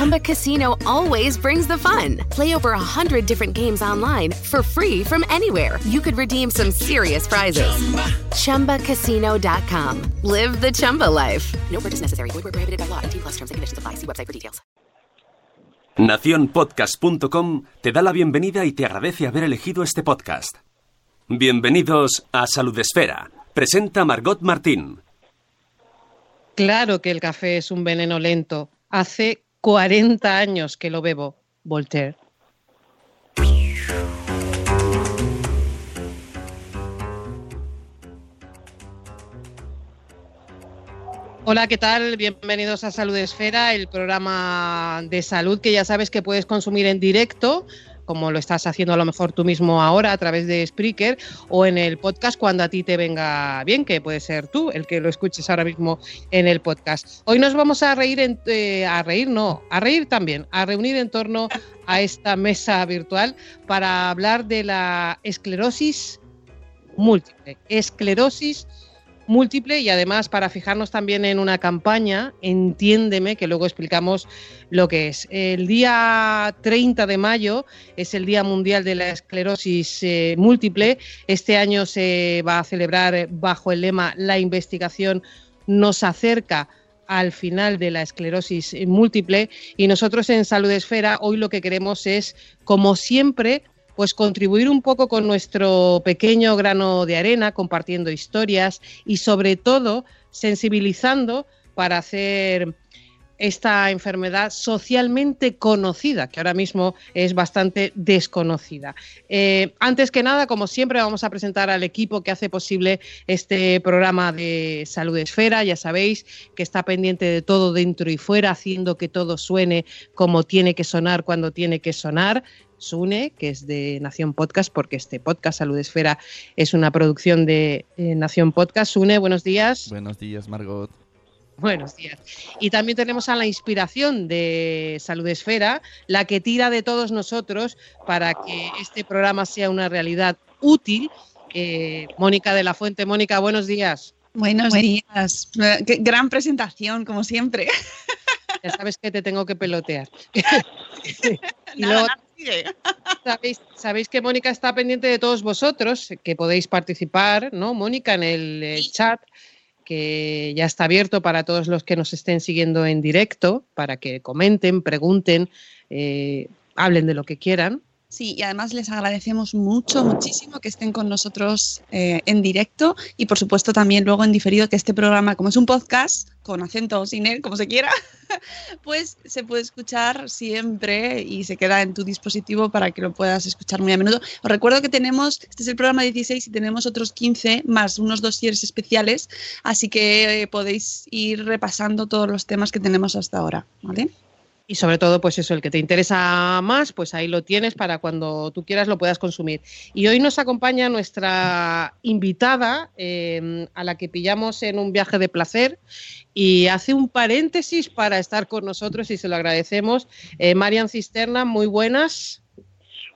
Chumba Casino always brings the fun. Play over a hundred different games online for free from anywhere. You could redeem some serious prizes. ChumbaCasino.com. Live the Chumba life. No purchase necessary. Void where prohibited by law. T plus terms and conditions apply. See website for details. Naciónpodcast.com te da la bienvenida y te agradece haber elegido este podcast. Bienvenidos a Salud Esfera. Presenta Margot Martín. Claro que el café es un veneno lento. Hace 40 años que lo bebo. Voltaire. Hola, ¿qué tal? Bienvenidos a Salud Esfera, el programa de salud que ya sabes que puedes consumir en directo, como lo estás haciendo a lo mejor tú mismo ahora a través de Spreaker o en el podcast cuando a ti te venga bien, que puede ser tú el que lo escuches ahora mismo en el podcast. Hoy nos vamos a reír, eh, a reír no, a reír también, a reunir en torno a esta mesa virtual para hablar de la esclerosis múltiple, esclerosis múltiple y además para fijarnos también en una campaña, entiéndeme, que luego explicamos lo que es. El día 30 de mayo es el Día Mundial de la Esclerosis eh, Múltiple. Este año se va a celebrar bajo el lema La investigación nos acerca al final de la esclerosis múltiple y nosotros en Salud Esfera hoy lo que queremos es, como siempre, pues contribuir un poco con nuestro pequeño grano de arena, compartiendo historias y sobre todo sensibilizando para hacer esta enfermedad socialmente conocida, que ahora mismo es bastante desconocida. Eh, antes que nada, como siempre, vamos a presentar al equipo que hace posible este programa de Salud Esfera. Ya sabéis que está pendiente de todo dentro y fuera, haciendo que todo suene como tiene que sonar cuando tiene que sonar. Sune, que es de Nación Podcast, porque este podcast Salud Esfera es una producción de Nación Podcast. Sune, buenos días. Buenos días, Margot. Buenos días. Y también tenemos a la inspiración de Salud Esfera, la que tira de todos nosotros para que este programa sea una realidad útil. Eh, Mónica de la Fuente. Mónica, buenos días. Buenos días. Qué gran presentación, como siempre. Ya sabes que te tengo que pelotear. y luego, sabéis, sabéis que Mónica está pendiente de todos vosotros, que podéis participar, ¿no, Mónica, en el eh, chat que ya está abierto para todos los que nos estén siguiendo en directo, para que comenten, pregunten, eh, hablen de lo que quieran. Sí, y además les agradecemos mucho, muchísimo que estén con nosotros eh, en directo y por supuesto también luego en diferido que este programa, como es un podcast, con acento o sin él, como se quiera, pues se puede escuchar siempre y se queda en tu dispositivo para que lo puedas escuchar muy a menudo. Os recuerdo que tenemos, este es el programa 16 y tenemos otros 15 más unos dosieres especiales, así que eh, podéis ir repasando todos los temas que tenemos hasta ahora, ¿vale? Y sobre todo, pues eso, el que te interesa más, pues ahí lo tienes para cuando tú quieras lo puedas consumir. Y hoy nos acompaña nuestra invitada, eh, a la que pillamos en un viaje de placer y hace un paréntesis para estar con nosotros y se lo agradecemos. Eh, Marian Cisterna, muy buenas.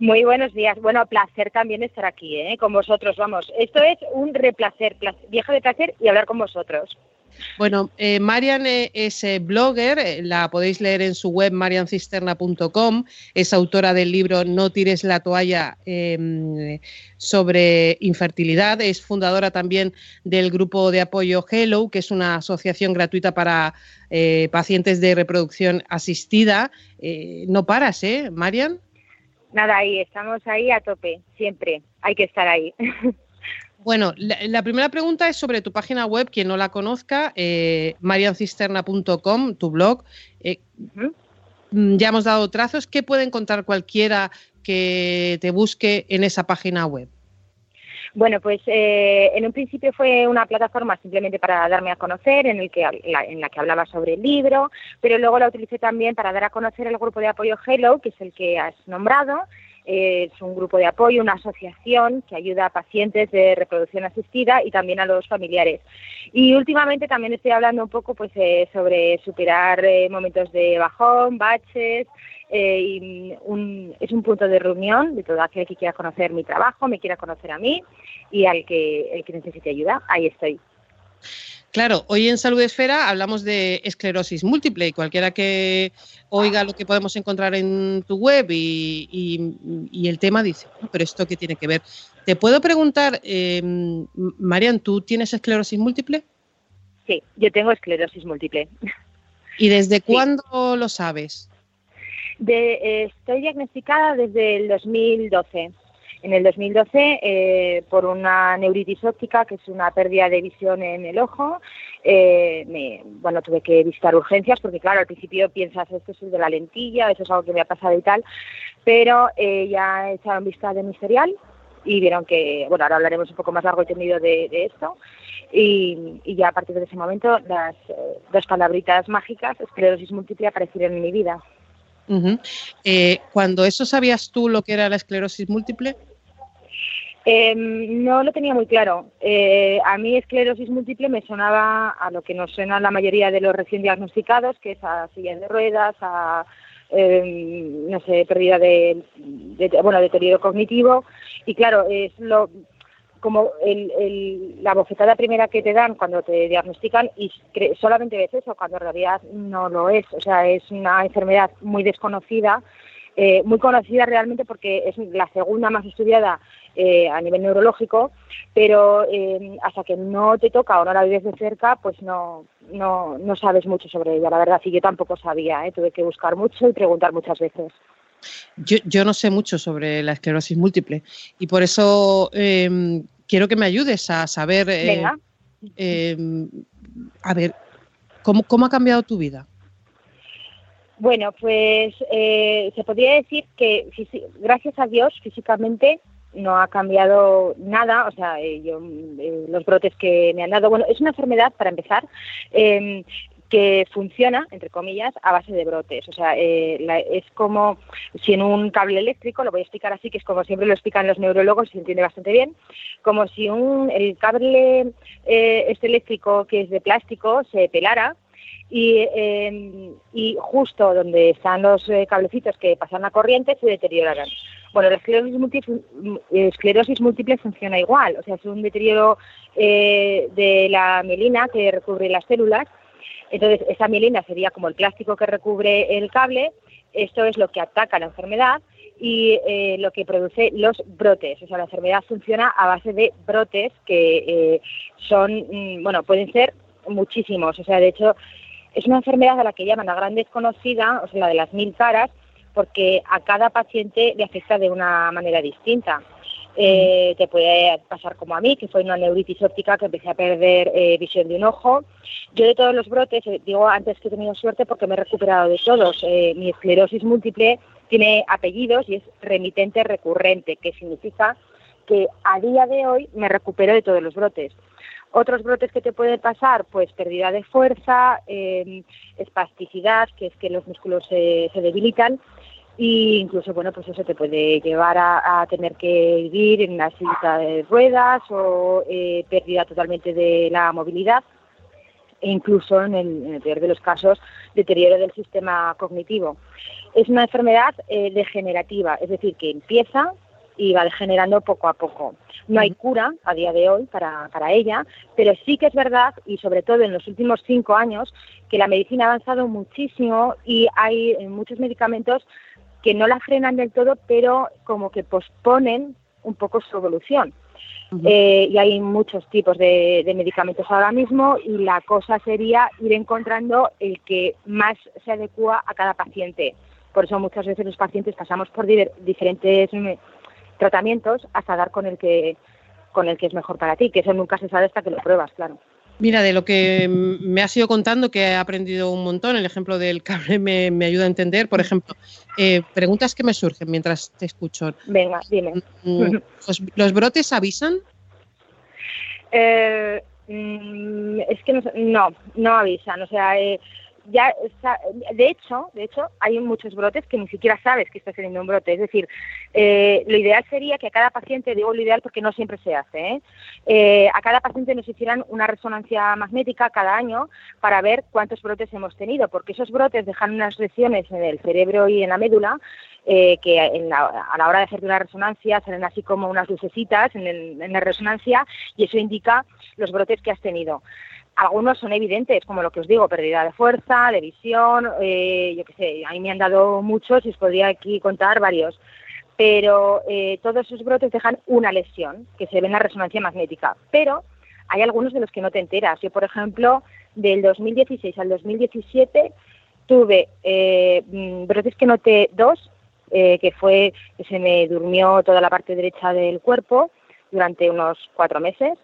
Muy buenos días. Bueno, placer también estar aquí, ¿eh? con vosotros. Vamos, esto es un replacer, pla- viaje de placer y hablar con vosotros. Bueno, eh, Marian eh, es eh, blogger, eh, la podéis leer en su web mariancisterna.com, es autora del libro No tires la toalla eh, sobre infertilidad, es fundadora también del grupo de apoyo Hello, que es una asociación gratuita para eh, pacientes de reproducción asistida. Eh, no paras, ¿eh, Marian? Nada, ahí estamos ahí a tope, siempre. Hay que estar ahí. Bueno, la, la primera pregunta es sobre tu página web, quien no la conozca, eh, mariancisterna.com, tu blog. Eh, mm, ya hemos dado trazos. ¿Qué puede encontrar cualquiera que te busque en esa página web? Bueno, pues eh, en un principio fue una plataforma simplemente para darme a conocer, en, el que, la, en la que hablaba sobre el libro, pero luego la utilicé también para dar a conocer el grupo de apoyo Hello, que es el que has nombrado, es un grupo de apoyo, una asociación que ayuda a pacientes de reproducción asistida y también a los familiares. Y últimamente también estoy hablando un poco pues eh, sobre superar eh, momentos de bajón, baches, eh, y un, es un punto de reunión de todo aquel que quiera conocer mi trabajo, me quiera conocer a mí y al que, el que necesite ayuda, ahí estoy. Claro, hoy en Salud Esfera hablamos de esclerosis múltiple y cualquiera que oiga lo que podemos encontrar en tu web y, el tema dice, pero esto qué tiene que ver. Te puedo preguntar, eh, Marian, ¿tú tienes esclerosis múltiple? Sí, yo tengo esclerosis múltiple. ¿Y desde cuándo lo sabes? De, eh, estoy diagnosticada desde el 2012 en el 2012 eh, por una neuritis óptica, que es una pérdida de visión en el ojo. Eh, me, bueno, tuve que visitar urgencias porque, claro, al principio piensas, esto es de la lentilla, eso es algo que me ha pasado y tal, pero eh, ya echaron vista de mi serial y vieron que, bueno, ahora hablaremos un poco más largo y tendido de, esto. Y, ya a partir de ese momento las eh, dos palabritas mágicas, esclerosis múltiple, aparecieron en mi vida. cuando eso sabías tú lo que era la esclerosis múltiple, Em, no lo tenía muy claro. Eh, a mí esclerosis múltiple me sonaba a lo que nos suena la mayoría de los recién diagnosticados, que es a sillas de ruedas, a em, no sé, pérdida de, bueno, deterioro cognitivo. Y claro, es lo como el, la bofetada primera que te dan cuando te diagnostican y solamente ves eso, cuando en realidad no lo es. O sea, es una enfermedad muy desconocida, eh, muy conocida realmente porque es la segunda más estudiada eh, a nivel neurológico, pero eh, hasta que no te toca o no la vives de cerca, pues no, no, no sabes mucho sobre ella, la verdad, y yo tampoco sabía, ¿eh? tuve que buscar mucho y preguntar muchas veces. Yo, yo no sé mucho sobre la esclerosis múltiple y por eso em, quiero que me ayudes a saber, em, a ver, ¿cómo, ¿cómo ha cambiado tu vida? Bueno, pues se podría decir que gracias a Dios físicamente no ha cambiado nada, o sea, eh, yo, eh, los brotes que me han dado, bueno, es una enfermedad, para empezar, em, que funciona, entre comillas, a base de brotes. O sea, eh, es como si en un cable eléctrico, lo voy a explicar así, que es como siempre lo explican los neurólogos, se entiende bastante bien, como si un, el cable este eléctrico que es de plástico se pelara y, em, y justo donde están los cablecitos que pasan la corriente se deterioraran. Bueno, la esclerosis múltiple, esclerosis múltiple funciona igual, o sea, es un deterioro eh, de la mielina que recubre las células. Entonces, esa mielina sería como el plástico que recubre el cable. Esto es lo que ataca la enfermedad y eh, lo que produce los brotes. O sea, la enfermedad funciona a base de brotes que eh, son, mm, bueno, pueden ser muchísimos. O sea, de hecho, es una enfermedad a la que llaman la gran desconocida, o sea, la de las mil caras, porque a cada paciente le afecta de una manera distinta. Eh, te puede pasar como a mí, que fue una neuritis óptica que empecé a perder eh, visión de un ojo. Yo de todos los brotes, eh, digo antes que he tenido suerte porque me he recuperado de todos. mi esclerosis múltiple tiene apellidos y es remitente recurrente, que significa que a día de hoy me recupero de todos los brotes. Otros brotes que te pueden pasar, pues pérdida de fuerza, espasticidad, que es que los músculos se debilitan, y incluso bueno pues eso te puede llevar a, tener que vivir en una silla de ruedas o eh, pérdida totalmente de la movilidad e incluso en el, peor de los casos deterioro del sistema cognitivo. Es una enfermedad eh, degenerativa es decir que empieza y va degenerando poco a poco. No hay cura a día de hoy para, para ella, pero sí que es verdad, y sobre todo en los últimos cinco años, que la medicina ha avanzado muchísimo y hay eh, muchos medicamentos que no la frenan del todo, pero como que posponen un poco su evolución. Eh, y hay muchos tipos de, medicamentos ahora mismo y la cosa sería ir encontrando el que más se adecua a cada paciente. Por eso muchas veces los pacientes pasamos por diferentes mm, tratamientos hasta dar con el que con el que es mejor para ti, que eso nunca se sabe hasta que lo pruebas, claro. Mira, de lo que me has ido contando, que he aprendido un montón, el ejemplo del cable me, ayuda a entender. Por ejemplo, eh, preguntas que me surgen mientras te escucho. Venga, dime. Mm, ¿Los, brotes avisan? Eh, mm, es que no, no, avisan. O sea, eh, ya de hecho, de hecho, hay muchos brotes que ni siquiera sabes que estás teniendo un brote. Es decir, eh, lo ideal sería que a cada paciente, digo lo ideal porque no siempre se hace, ¿eh? ¿eh? a cada paciente nos hicieran una resonancia magnética cada año para ver cuántos brotes hemos tenido, porque esos brotes dejan unas lesiones en el cerebro y en la médula eh, que a la hora de hacer una resonancia salen así como unas lucecitas en, en la resonancia y eso indica los brotes que has tenido. Algunos son evidentes, como lo que os digo, pérdida de fuerza, de visión, eh, yo qué sé, a mí me han dado muchos y os podría aquí contar varios. Pero eh, todos esos brotes dejan una lesión que se ve en la resonancia magnética. Pero hay algunos de los que no te enteras. Yo, por ejemplo, del 2016 al 2017 tuve eh, mm, brotes que noté dos, que fue que se me durmió toda la parte derecha del cuerpo durante unos cuatro meses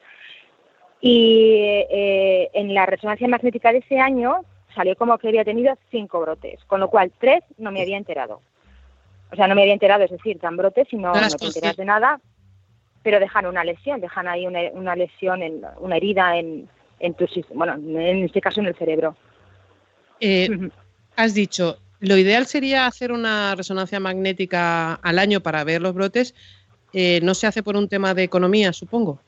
y eh, en la resonancia magnética de ese año salió como que había tenido cinco brotes, con lo cual tres no me había enterado. O sea, no me había enterado, es decir, tan brotes y no, te enteras de nada, pero dejan una lesión, dejan ahí una, lesión, en, una herida en, en tu bueno, en este caso en el cerebro. Eh, has dicho, lo ideal sería hacer una resonancia magnética al año para ver los brotes. Eh, ¿No se hace por un tema de economía, supongo?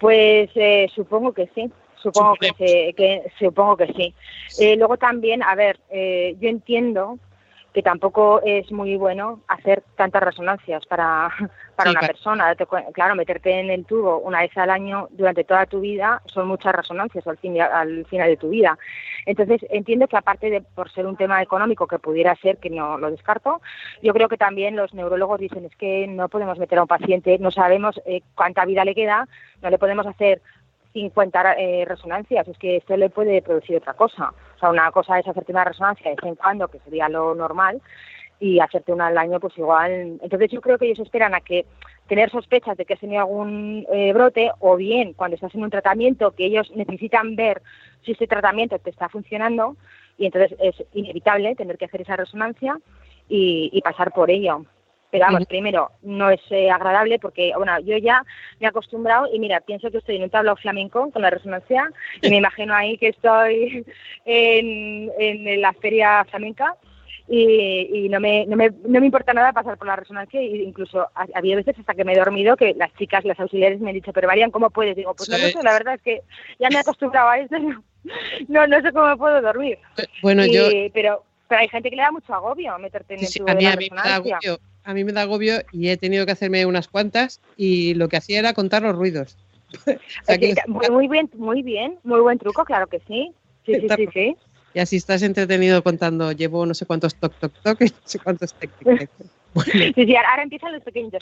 Pues eh, supongo que sí. Supongo que, que, supongo que sí. Eh, luego también, a ver, eh, yo entiendo que tampoco es muy bueno hacer tantas resonancias para, para una persona. Claro, meterte en el tubo una vez al año durante toda tu vida son muchas resonancias al, fin, al final de tu vida. Entonces, entiendo que aparte de por ser un tema económico que pudiera ser, que no lo descarto, yo creo que también los neurólogos dicen es que no podemos meter a un paciente, no sabemos eh, cuánta vida le queda, no le podemos hacer 50 eh, resonancias, es que esto le puede producir otra cosa. O sea, una cosa es hacerte una resonancia de vez en cuando, que sería lo normal, y hacerte una al año, pues igual. Entonces yo creo que ellos esperan a que tener sospechas de que has tenido algún eh, brote, o bien cuando estás en un tratamiento, que ellos necesitan ver si este tratamiento te está funcionando, y entonces es inevitable tener que hacer esa resonancia y pasar por ello. Pero vamos, primero, no es eh, agradable porque, bueno, yo ya me he acostumbrado y mira, pienso que estoy en un tablao flamenco con la resonancia y me imagino ahí que estoy en, en la feria flamenca y, no, me, no, me, no me importa nada pasar por la resonancia e incluso había veces hasta que me he dormido que las chicas, las auxiliares me han dicho, pero Marian, ¿cómo puedes? Digo, pues no sé, la verdad es que ya me he acostumbrado a eso, no, no sé cómo puedo dormir. Bueno, yo... Pero, pero hay gente que le da mucho agobio meterte en el tubo de la resonancia a mí me da agobio y he tenido que hacerme unas cuantas y lo que hacía era contar los ruidos. muy, bien, muy bien, muy buen truco, claro que sí. Sí, sí, sí, sí. Y así estás entretenido contando, llevo no sé cuántos toc, toc, toc y no sé cuántos tec, tec, Sí, sí, ahora empiezan los pequeños,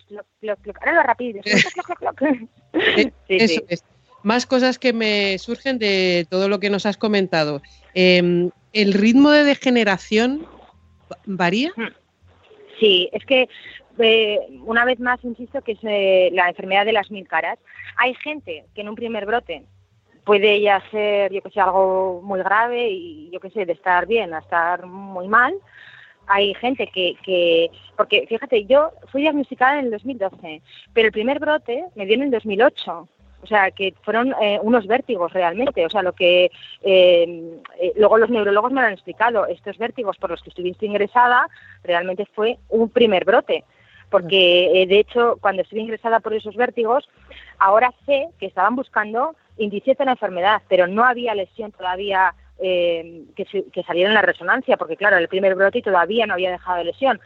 ahora lo rápido. Eh, eso es. Más cosas que me surgen de todo lo que nos has comentado. Em, ¿El ritmo de degeneración varía? Hmm. Sí, es que eh, una vez más insisto que es eh, la enfermedad de las mil caras. Hay gente que en un primer brote puede ya ser, yo que sé, algo muy grave y yo que sé, de estar bien a estar muy mal. Hay gente que, que, porque fíjate, yo fui diagnosticada en el 2012, pero el primer brote me dio en el 2008 o sea, que fueron eh, unos vértigos realmente, o sea, lo que eh, eh, luego los neurólogos me lo han explicado, estos vértigos por los que estuviste ingresada realmente fue un primer brote, porque de hecho cuando estuve ingresada por esos vértigos, ahora sé que estaban buscando indicios de la enfermedad, pero no había lesión todavía que, que saliera en la resonancia, porque claro, el primer brote todavía no había dejado de lesión.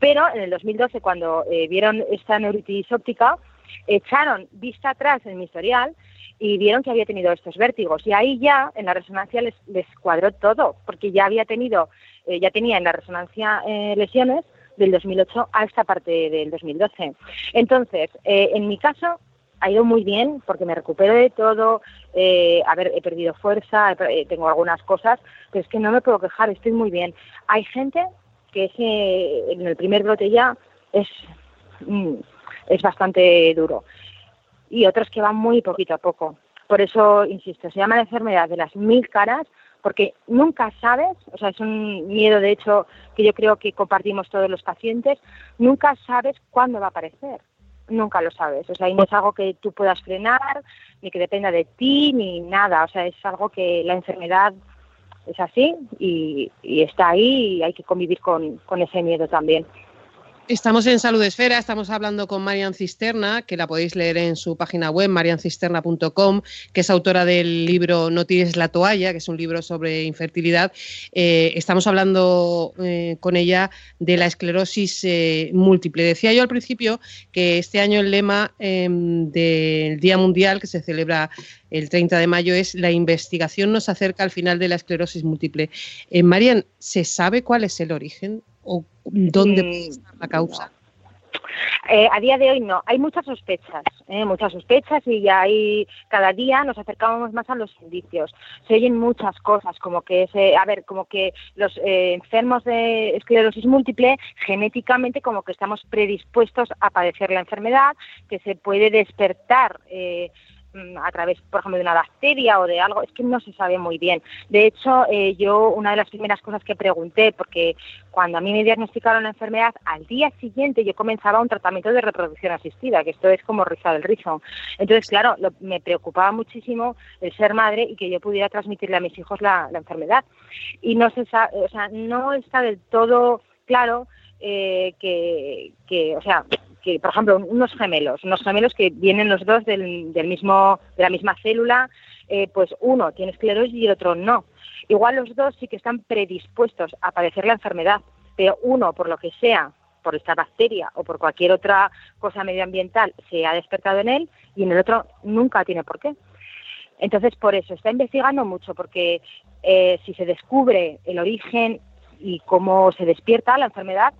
Pero en el 2012, cuando vieron esta neuritis óptica, echaron vista atrás en mi historial y vieron que había tenido estos vértigos. Y ahí ya en la resonancia les, les cuadró todo, porque ya había tenido, eh, ya tenía en la resonancia eh, lesiones del 2008 a esta parte del 2012. Entonces, eh, en mi caso ha ido muy bien porque me recupero de todo, a ver, he perdido fuerza, tengo algunas cosas, pero es que no me puedo quejar, estoy muy bien. Hay gente que en el primer brote ya es... Es bastante duro. Y otros que van muy poquito a poco. Por eso, insisto, se llama la enfermedad de las mil caras porque nunca sabes, o sea, es un miedo de hecho que yo creo que compartimos todos los pacientes, nunca sabes cuándo va a aparecer, nunca lo sabes, o sea, y no es algo que tú puedas frenar, ni que dependa de ti, ni nada, o sea, es algo que la enfermedad es así y, está ahí y hay que convivir con ese miedo también. Estamos en Salud Esfera, estamos hablando con Marian Cisterna, que la podéis leer en su página web, mariancisterna.com, que es autora del libro No tires la toalla, que es un libro sobre infertilidad. Eh, estamos hablando eh, con ella de la esclerosis eh, múltiple. Decía yo al principio que este año el lema em, del Día Mundial, que se celebra el 30 de mayo, es la investigación nos acerca al final de la esclerosis múltiple. Marian, ¿se sabe cuál es el origen dónde mm, puede estar la causa? Eh, a día de hoy no, hay muchas sospechas, eh, muchas sospechas y ya hay, cada día nos acercamos más a los indicios. Se oyen muchas cosas, como que, se, a ver, como que los eh, enfermos de esclerosis múltiple genéticamente como que estamos predispuestos a padecer la enfermedad, que se puede despertar Mm, a través, por ejemplo, de una bacteria o de algo, es que no se sabe muy bien. De hecho, eh, yo una de las primeras cosas que pregunté, porque cuando a mí me diagnosticaron la enfermedad, al día siguiente yo comenzaba un tratamiento de reproducción asistida, que esto es como rizar el rizo. Entonces, claro, me preocupaba muchísimo el ser madre y que yo pudiera transmitirle a mis hijos la, enfermedad. Y no se o sea, no está del todo claro eh, que, que, o sea, que, por ejemplo, unos gemelos, unos gemelos que vienen los dos del, mismo, de la misma célula, eh, pues uno tiene esclerosis y el otro no. Igual los dos sí que están predispuestos a padecer la enfermedad, pero uno, por lo que sea, por esta bacteria o por cualquier otra cosa medioambiental, se ha despertado en él y en el otro nunca tiene por qué. Entonces, por eso está investigando mucho, porque eh, si se descubre el origen y cómo se despierta la enfermedad,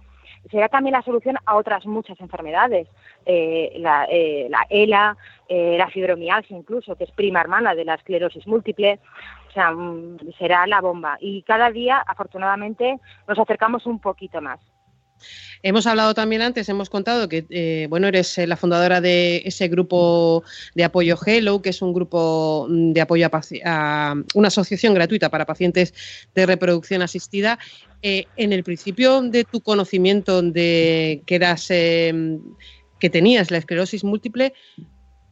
será también la solución a otras muchas enfermedades, eh, la, eh, la, ELA, eh, la fibromialgia incluso, que es prima hermana de la esclerosis múltiple, o sea, mm, será la bomba. Y cada día, afortunadamente, nos acercamos un poquito más. Hemos hablado también antes, hemos contado que eh, bueno, eres la fundadora de ese grupo de apoyo Hello, que es un grupo mm, de apoyo a, una asociación gratuita para pacientes de reproducción asistida. Eh, en el principio de tu conocimiento de que eras que tenías la esclerosis múltiple,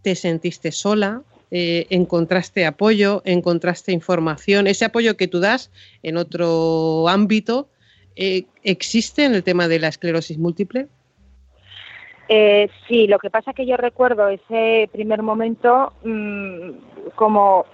te sentiste sola, eh, encontraste apoyo, encontraste información, ese apoyo que tú das en otro ámbito, eh, ¿existe en el tema de la esclerosis múltiple? Eh, sí, lo que pasa es que yo recuerdo ese primer momento mm, como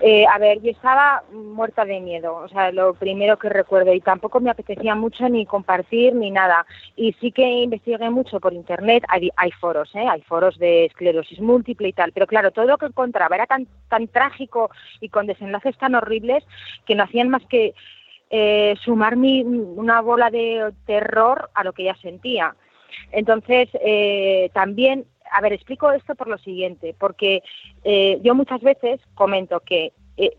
eh, a ver, yo estaba muerta de miedo, o sea, lo primero que recuerdo, y tampoco me apetecía mucho ni compartir ni nada. Y sí que investigué mucho por internet, hay, foros, ¿eh? hay foros de esclerosis múltiple y tal, pero claro, todo lo que encontraba era tan, tan trágico y con desenlaces tan horribles que no hacían más que eh, sumar mi, una bola de terror a lo que ya sentía. Entonces, eh, también a ver, explico esto por lo siguiente, porque eh, yo muchas veces comento que eh,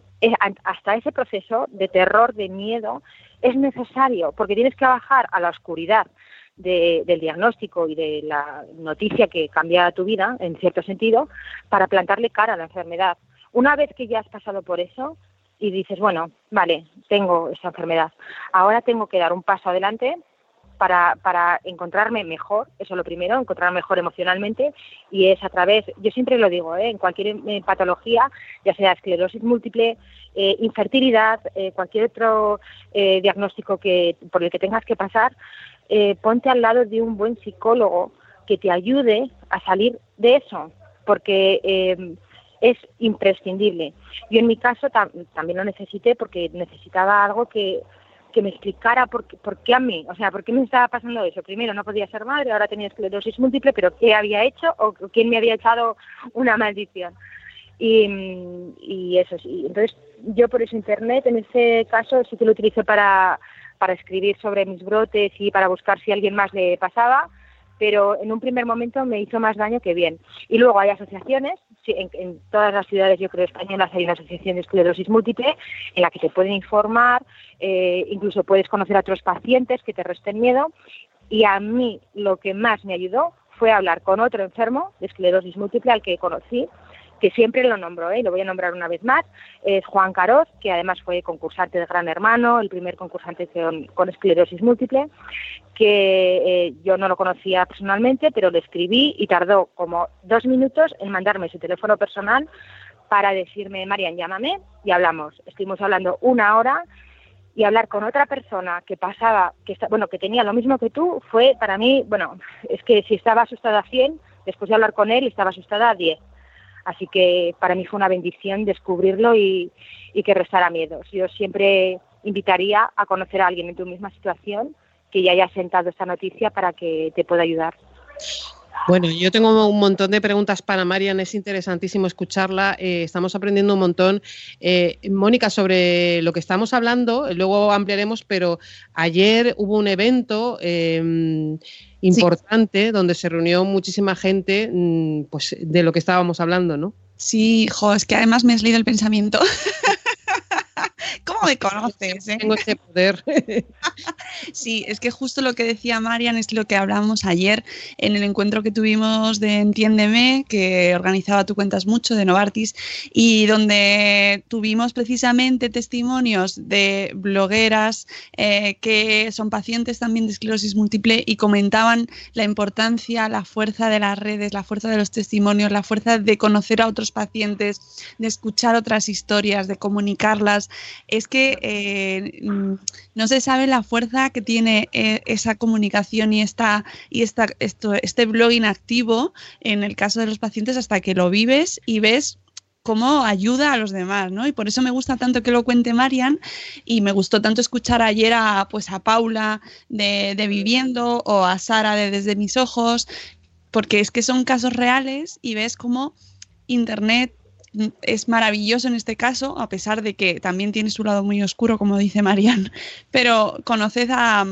hasta ese proceso de terror, de miedo, es necesario, porque tienes que bajar a la oscuridad del diagnóstico y de la noticia que cambia tu vida, en cierto sentido, para plantarle cara a la enfermedad. Una vez que ya has pasado por eso y dices, bueno, vale, tengo esa enfermedad, ahora tengo que dar un paso adelante para, para encontrarme mejor, eso es lo primero, encontrarme mejor emocionalmente y es a través, yo siempre lo digo, ¿eh? en cualquier eh, patología, ya sea esclerosis múltiple, eh, infertilidad, cualquier otro diagnóstico que, por el que tengas que pasar, ponte al lado de un buen psicólogo que te ayude a salir de eso, porque es imprescindible. Yo en mi caso también lo necesité porque necesitaba algo que que me explicara por qué, por qué a mí, o sea, por qué me estaba pasando eso. Primero, no podía ser madre, ahora tenía esclerosis múltiple, pero ¿qué había hecho o quién me había echado una maldición? Y, y eso sí. Entonces, yo por eso Internet, en ese caso, sí que lo utilicé para, para escribir sobre mis brotes y para buscar si alguien más le pasaba pero en un primer momento me hizo más daño que bien. Y luego hay asociaciones, en, todas las ciudades, yo creo, españolas hay una asociación de esclerosis múltiple en la que te pueden informar, eh, incluso puedes conocer a otros pacientes que te resten miedo. Y a mí lo que más me ayudó fue hablar con otro enfermo de esclerosis múltiple al que conocí que siempre lo nombro, ¿eh? lo voy a nombrar una vez más, es Juan Caroz, que además fue concursante de Gran Hermano, el primer concursante con, esclerosis múltiple, que eh, yo no lo conocía personalmente, pero le escribí y tardó como dos minutos en mandarme su teléfono personal para decirme, Marian, llámame y hablamos. Estuvimos hablando una hora y hablar con otra persona que pasaba, que está, bueno, que tenía lo mismo que tú, fue para mí, bueno, es que si estaba asustada a 100, después de hablar con él estaba asustada a 10. Así que para mí fue una bendición descubrirlo y, que restara miedos. Yo siempre invitaría a conocer a alguien en tu misma situación que ya haya sentado esta noticia para que te pueda ayudar. Bueno, yo tengo un montón de preguntas para Marian, es interesantísimo escucharla, eh, estamos aprendiendo un montón. Eh, Mónica, sobre lo que estamos hablando, luego ampliaremos, pero ayer hubo un evento em, importante donde se reunió muchísima gente mm, pues, de lo que estábamos hablando, ¿no? Sí, hijo, es que además me has leído el pensamiento. ¿Cómo me conoces? Eh? Tengo ese poder. sí, es que justo lo que decía Marian es lo que hablamos ayer en el encuentro que tuvimos de Entiéndeme, que organizaba Tú Cuentas Mucho de Novartis, y donde tuvimos precisamente testimonios de blogueras eh, que son pacientes también de esclerosis múltiple y comentaban la importancia, la fuerza de las redes, la fuerza de los testimonios, la fuerza de conocer a otros pacientes, de escuchar otras historias, de comunicarlas es que eh, mm, no se sabe la fuerza que tiene eh, esa comunicación y, esta, y esta, esto, este blogging activo en el caso de los pacientes hasta que lo vives y ves cómo ayuda a los demás, ¿no? Y por eso me gusta tanto que lo cuente Marian y me gustó tanto escuchar ayer a, pues a Paula de, de Viviendo o a Sara de Desde mis ojos, porque es que son casos reales y ves cómo Internet es maravilloso en este caso, a pesar de que también tiene su lado muy oscuro, como dice Marian, pero conoced a,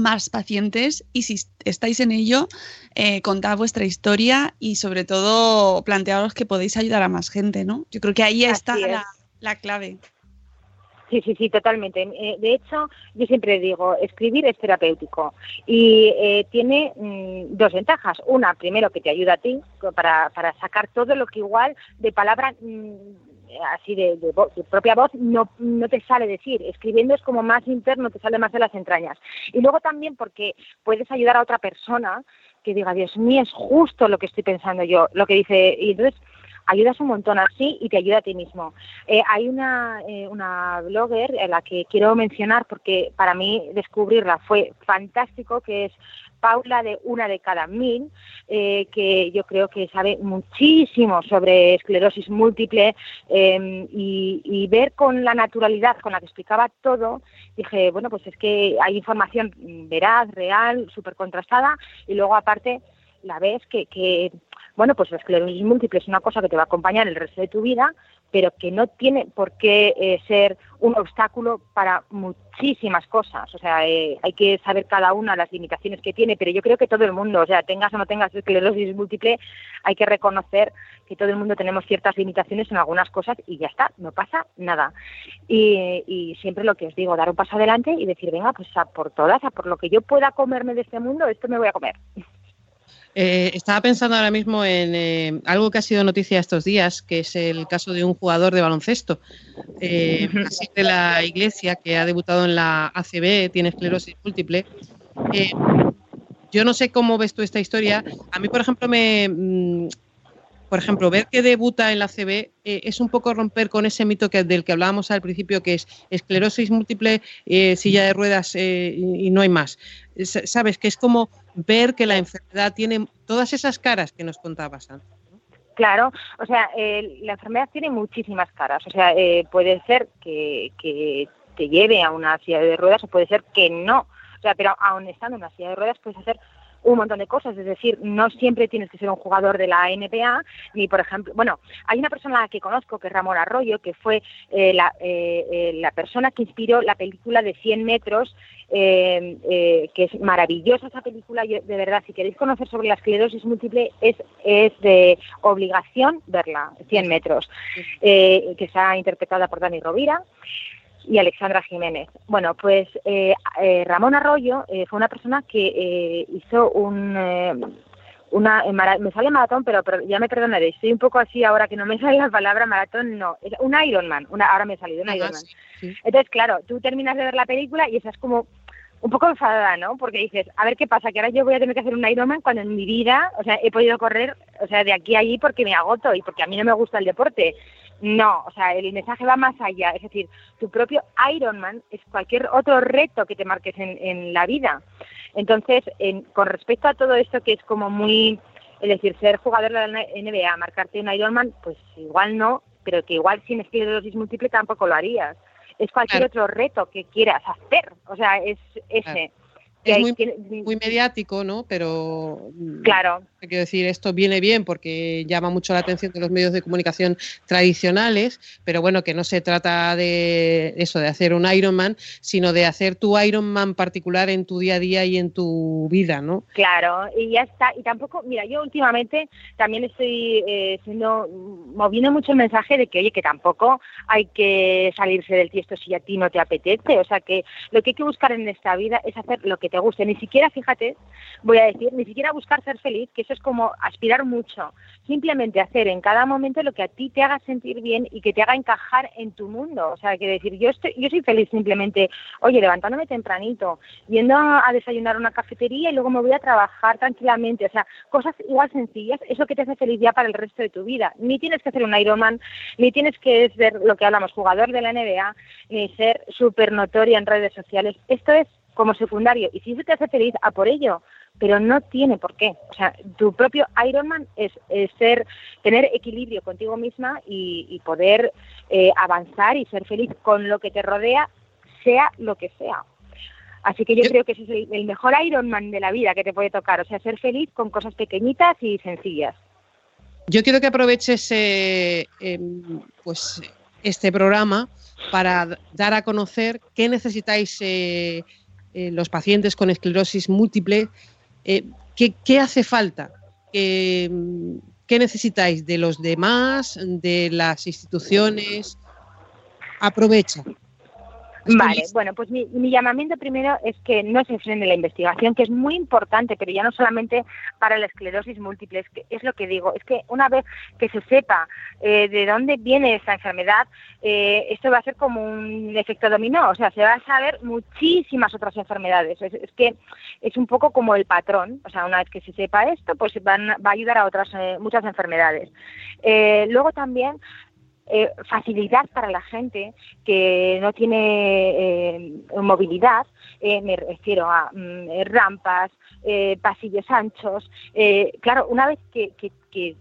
más pacientes y si estáis en ello, eh, contad vuestra historia y sobre todo plantearos que podéis ayudar a más gente, ¿no? Yo creo que ahí está la clave. Sí, sí, sí, totalmente. Eh, de hecho, yo siempre digo, escribir es terapéutico y eh, tiene mm, dos ventajas. Una, primero, que te ayuda a ti para, sacar todo lo que igual de palabra mm, así de, de, propia voz no, te sale decir. Escribiendo es como más interno, te sale más de las entrañas. Y luego también porque puedes ayudar a otra persona que diga, Dios mío, es justo lo que estoy pensando yo, lo que dice. Y ayudas un montón así y te ayuda a ti mismo. Eh, hay una, eh, una blogger a la que quiero mencionar porque para mí descubrirla fue fantástico, que es Paula de una de cada mil, eh, que yo creo que sabe muchísimo sobre esclerosis múltiple em, y, ver con la naturalidad con la que explicaba todo, dije, bueno, pues es que hay información veraz, real, súper contrastada y luego aparte la ves que, que bueno, pues la esclerosis múltiple es una cosa que te va a acompañar el resto de tu vida, pero que no tiene por qué eh, ser un obstáculo para muchísimas cosas. O sea, eh, hay que saber cada una las limitaciones que tiene, pero yo creo que todo el mundo, o sea, tengas o no tengas esclerosis múltiple, hay que reconocer que todo el mundo tenemos ciertas limitaciones en algunas cosas y ya está, no pasa nada. Y, y siempre lo que os digo, dar un paso adelante y decir, venga, pues a por todas, a por lo que yo pueda comerme de este mundo, esto me voy a comer. Eh, estaba pensando ahora mismo en eh, algo que ha sido noticia estos días, que es el caso de un jugador de baloncesto, eh, de la Iglesia, que ha debutado en la ACB, tiene esclerosis múltiple. Eh, yo no sé cómo ves tú esta historia. A mí, por ejemplo, me, mm, por ejemplo, ver que debuta en la CB es un poco romper con ese mito que, del que hablábamos al principio, que es esclerosis múltiple, silla de ruedas y no hay más. Sabes, que es como ver que la enfermedad tiene todas esas caras que nos contabas antes. Claro, o sea, eh, la enfermedad tiene muchísimas caras. O sea, eh, puede ser que, que te lleve a una silla de ruedas o puede ser que no. O sea, pero aun estando en una silla de ruedas puedes hacer un montón de cosas, es decir, no siempre tienes que ser un jugador de la NBA, ni por ejemplo, bueno, hay una persona que conozco que es Ramón Arroyo, que fue eh, la, eh, eh, la, persona que inspiró la película de 100 metros, que es maravillosa esa película, de verdad, si queréis conocer sobre la esclerosis múltiple, es, es de obligación verla, 100 metros, que está interpretada por Dani Rovira y Alexandra Jiménez. Bueno, pues eh, eh, Ramón Arroyo eh, fue una persona que hizo un... una, me sale maratón, pero, ya me perdonaré, estoy un poco así ahora que no me sale la palabra maratón, no, es un Ironman, una, ahora me ha salido un Ironman. Entonces, claro, tú terminas de ver la película y esa es como un poco enfadada, ¿no? Porque dices, a ver qué pasa, que ahora yo voy a tener que hacer un Ironman cuando en mi vida, o sea, he podido correr, o sea, de aquí a allí porque me agoto y porque a mí no me gusta el deporte. No, o sea, el mensaje va más allá. Es decir, tu propio Ironman es cualquier otro reto que te marques en, la vida. Entonces, con respecto a todo esto que es como muy, es decir, ser jugador de la NBA, marcarte un Ironman, pues igual no, pero que igual sin esclerosis múltiple tampoco lo harías. Es cualquier otro reto que quieras hacer. O sea, es ese es muy, mediático, ¿no? Pero mm, claro. Quiero decir, esto viene bien porque llama mucho la atención de los medios de comunicación tradicionales, pero bueno, que no se trata de eso, de hacer un Ironman, sino de hacer tu Ironman particular en tu día a día y en tu vida, ¿no? Claro, y ya está. Y tampoco, mira, yo últimamente también estoy eh, siendo, moviendo mucho el mensaje de que, oye, que tampoco hay que salirse del tiesto si a ti no te apetece. O sea, que lo que hay que buscar en esta vida es hacer lo que te guste. Ni siquiera, fíjate, voy a decir, ni siquiera buscar ser feliz, que eso es como aspirar mucho. Simplemente hacer en cada momento lo que a ti te haga sentir bien y que te haga encajar en tu mundo. O sea, que decir, yo, estoy, yo soy feliz simplemente, oye, levantándome tempranito, yendo a desayunar a una cafetería y luego me voy a trabajar tranquilamente. O sea, cosas igual sencillas, eso que te hace feliz ya para el resto de tu vida. Ni tienes que hacer un Ironman, ni tienes que ser lo que hablamos, jugador de la NBA, ni ser súper notoria en redes sociales. Esto es como secundario. Y si eso te hace feliz, a por ello. Pero no tiene por qué. O sea, tu propio Ironman es, ser, tener equilibrio contigo misma y, poder eh, avanzar y ser feliz con lo que te rodea, sea lo que sea. Así que yo, creo que ese es el, mejor Ironman de la vida que te puede tocar. O sea, ser feliz con cosas pequeñitas y sencillas. Yo quiero que aproveches eh, em, pues este programa para dar a conocer qué necesitáis eh, los pacientes con esclerosis múltiple, eh, ¿qué, hace falta? ¿Qué, ¿Qué necesitáis de los demás, de las instituciones? Aprovecha. Vale, bueno, pues mi, llamamiento primero es que no se frene la investigación, que es muy importante, pero ya no solamente para la esclerosis múltiple, es, que, es lo que digo, es que una vez que se sepa eh, de dónde viene esa enfermedad, eh, esto va a ser como un efecto dominó, o sea, se va a saber muchísimas otras enfermedades. Es, que es un poco como el patrón, o sea, una vez que se sepa esto, pues va a ayudar a otras eh, muchas enfermedades. luego también eh, facilidad para la gente que no tiene eh, movilidad, eh, me refiero a mm, rampas, pasillos anchos. claro, una vez que,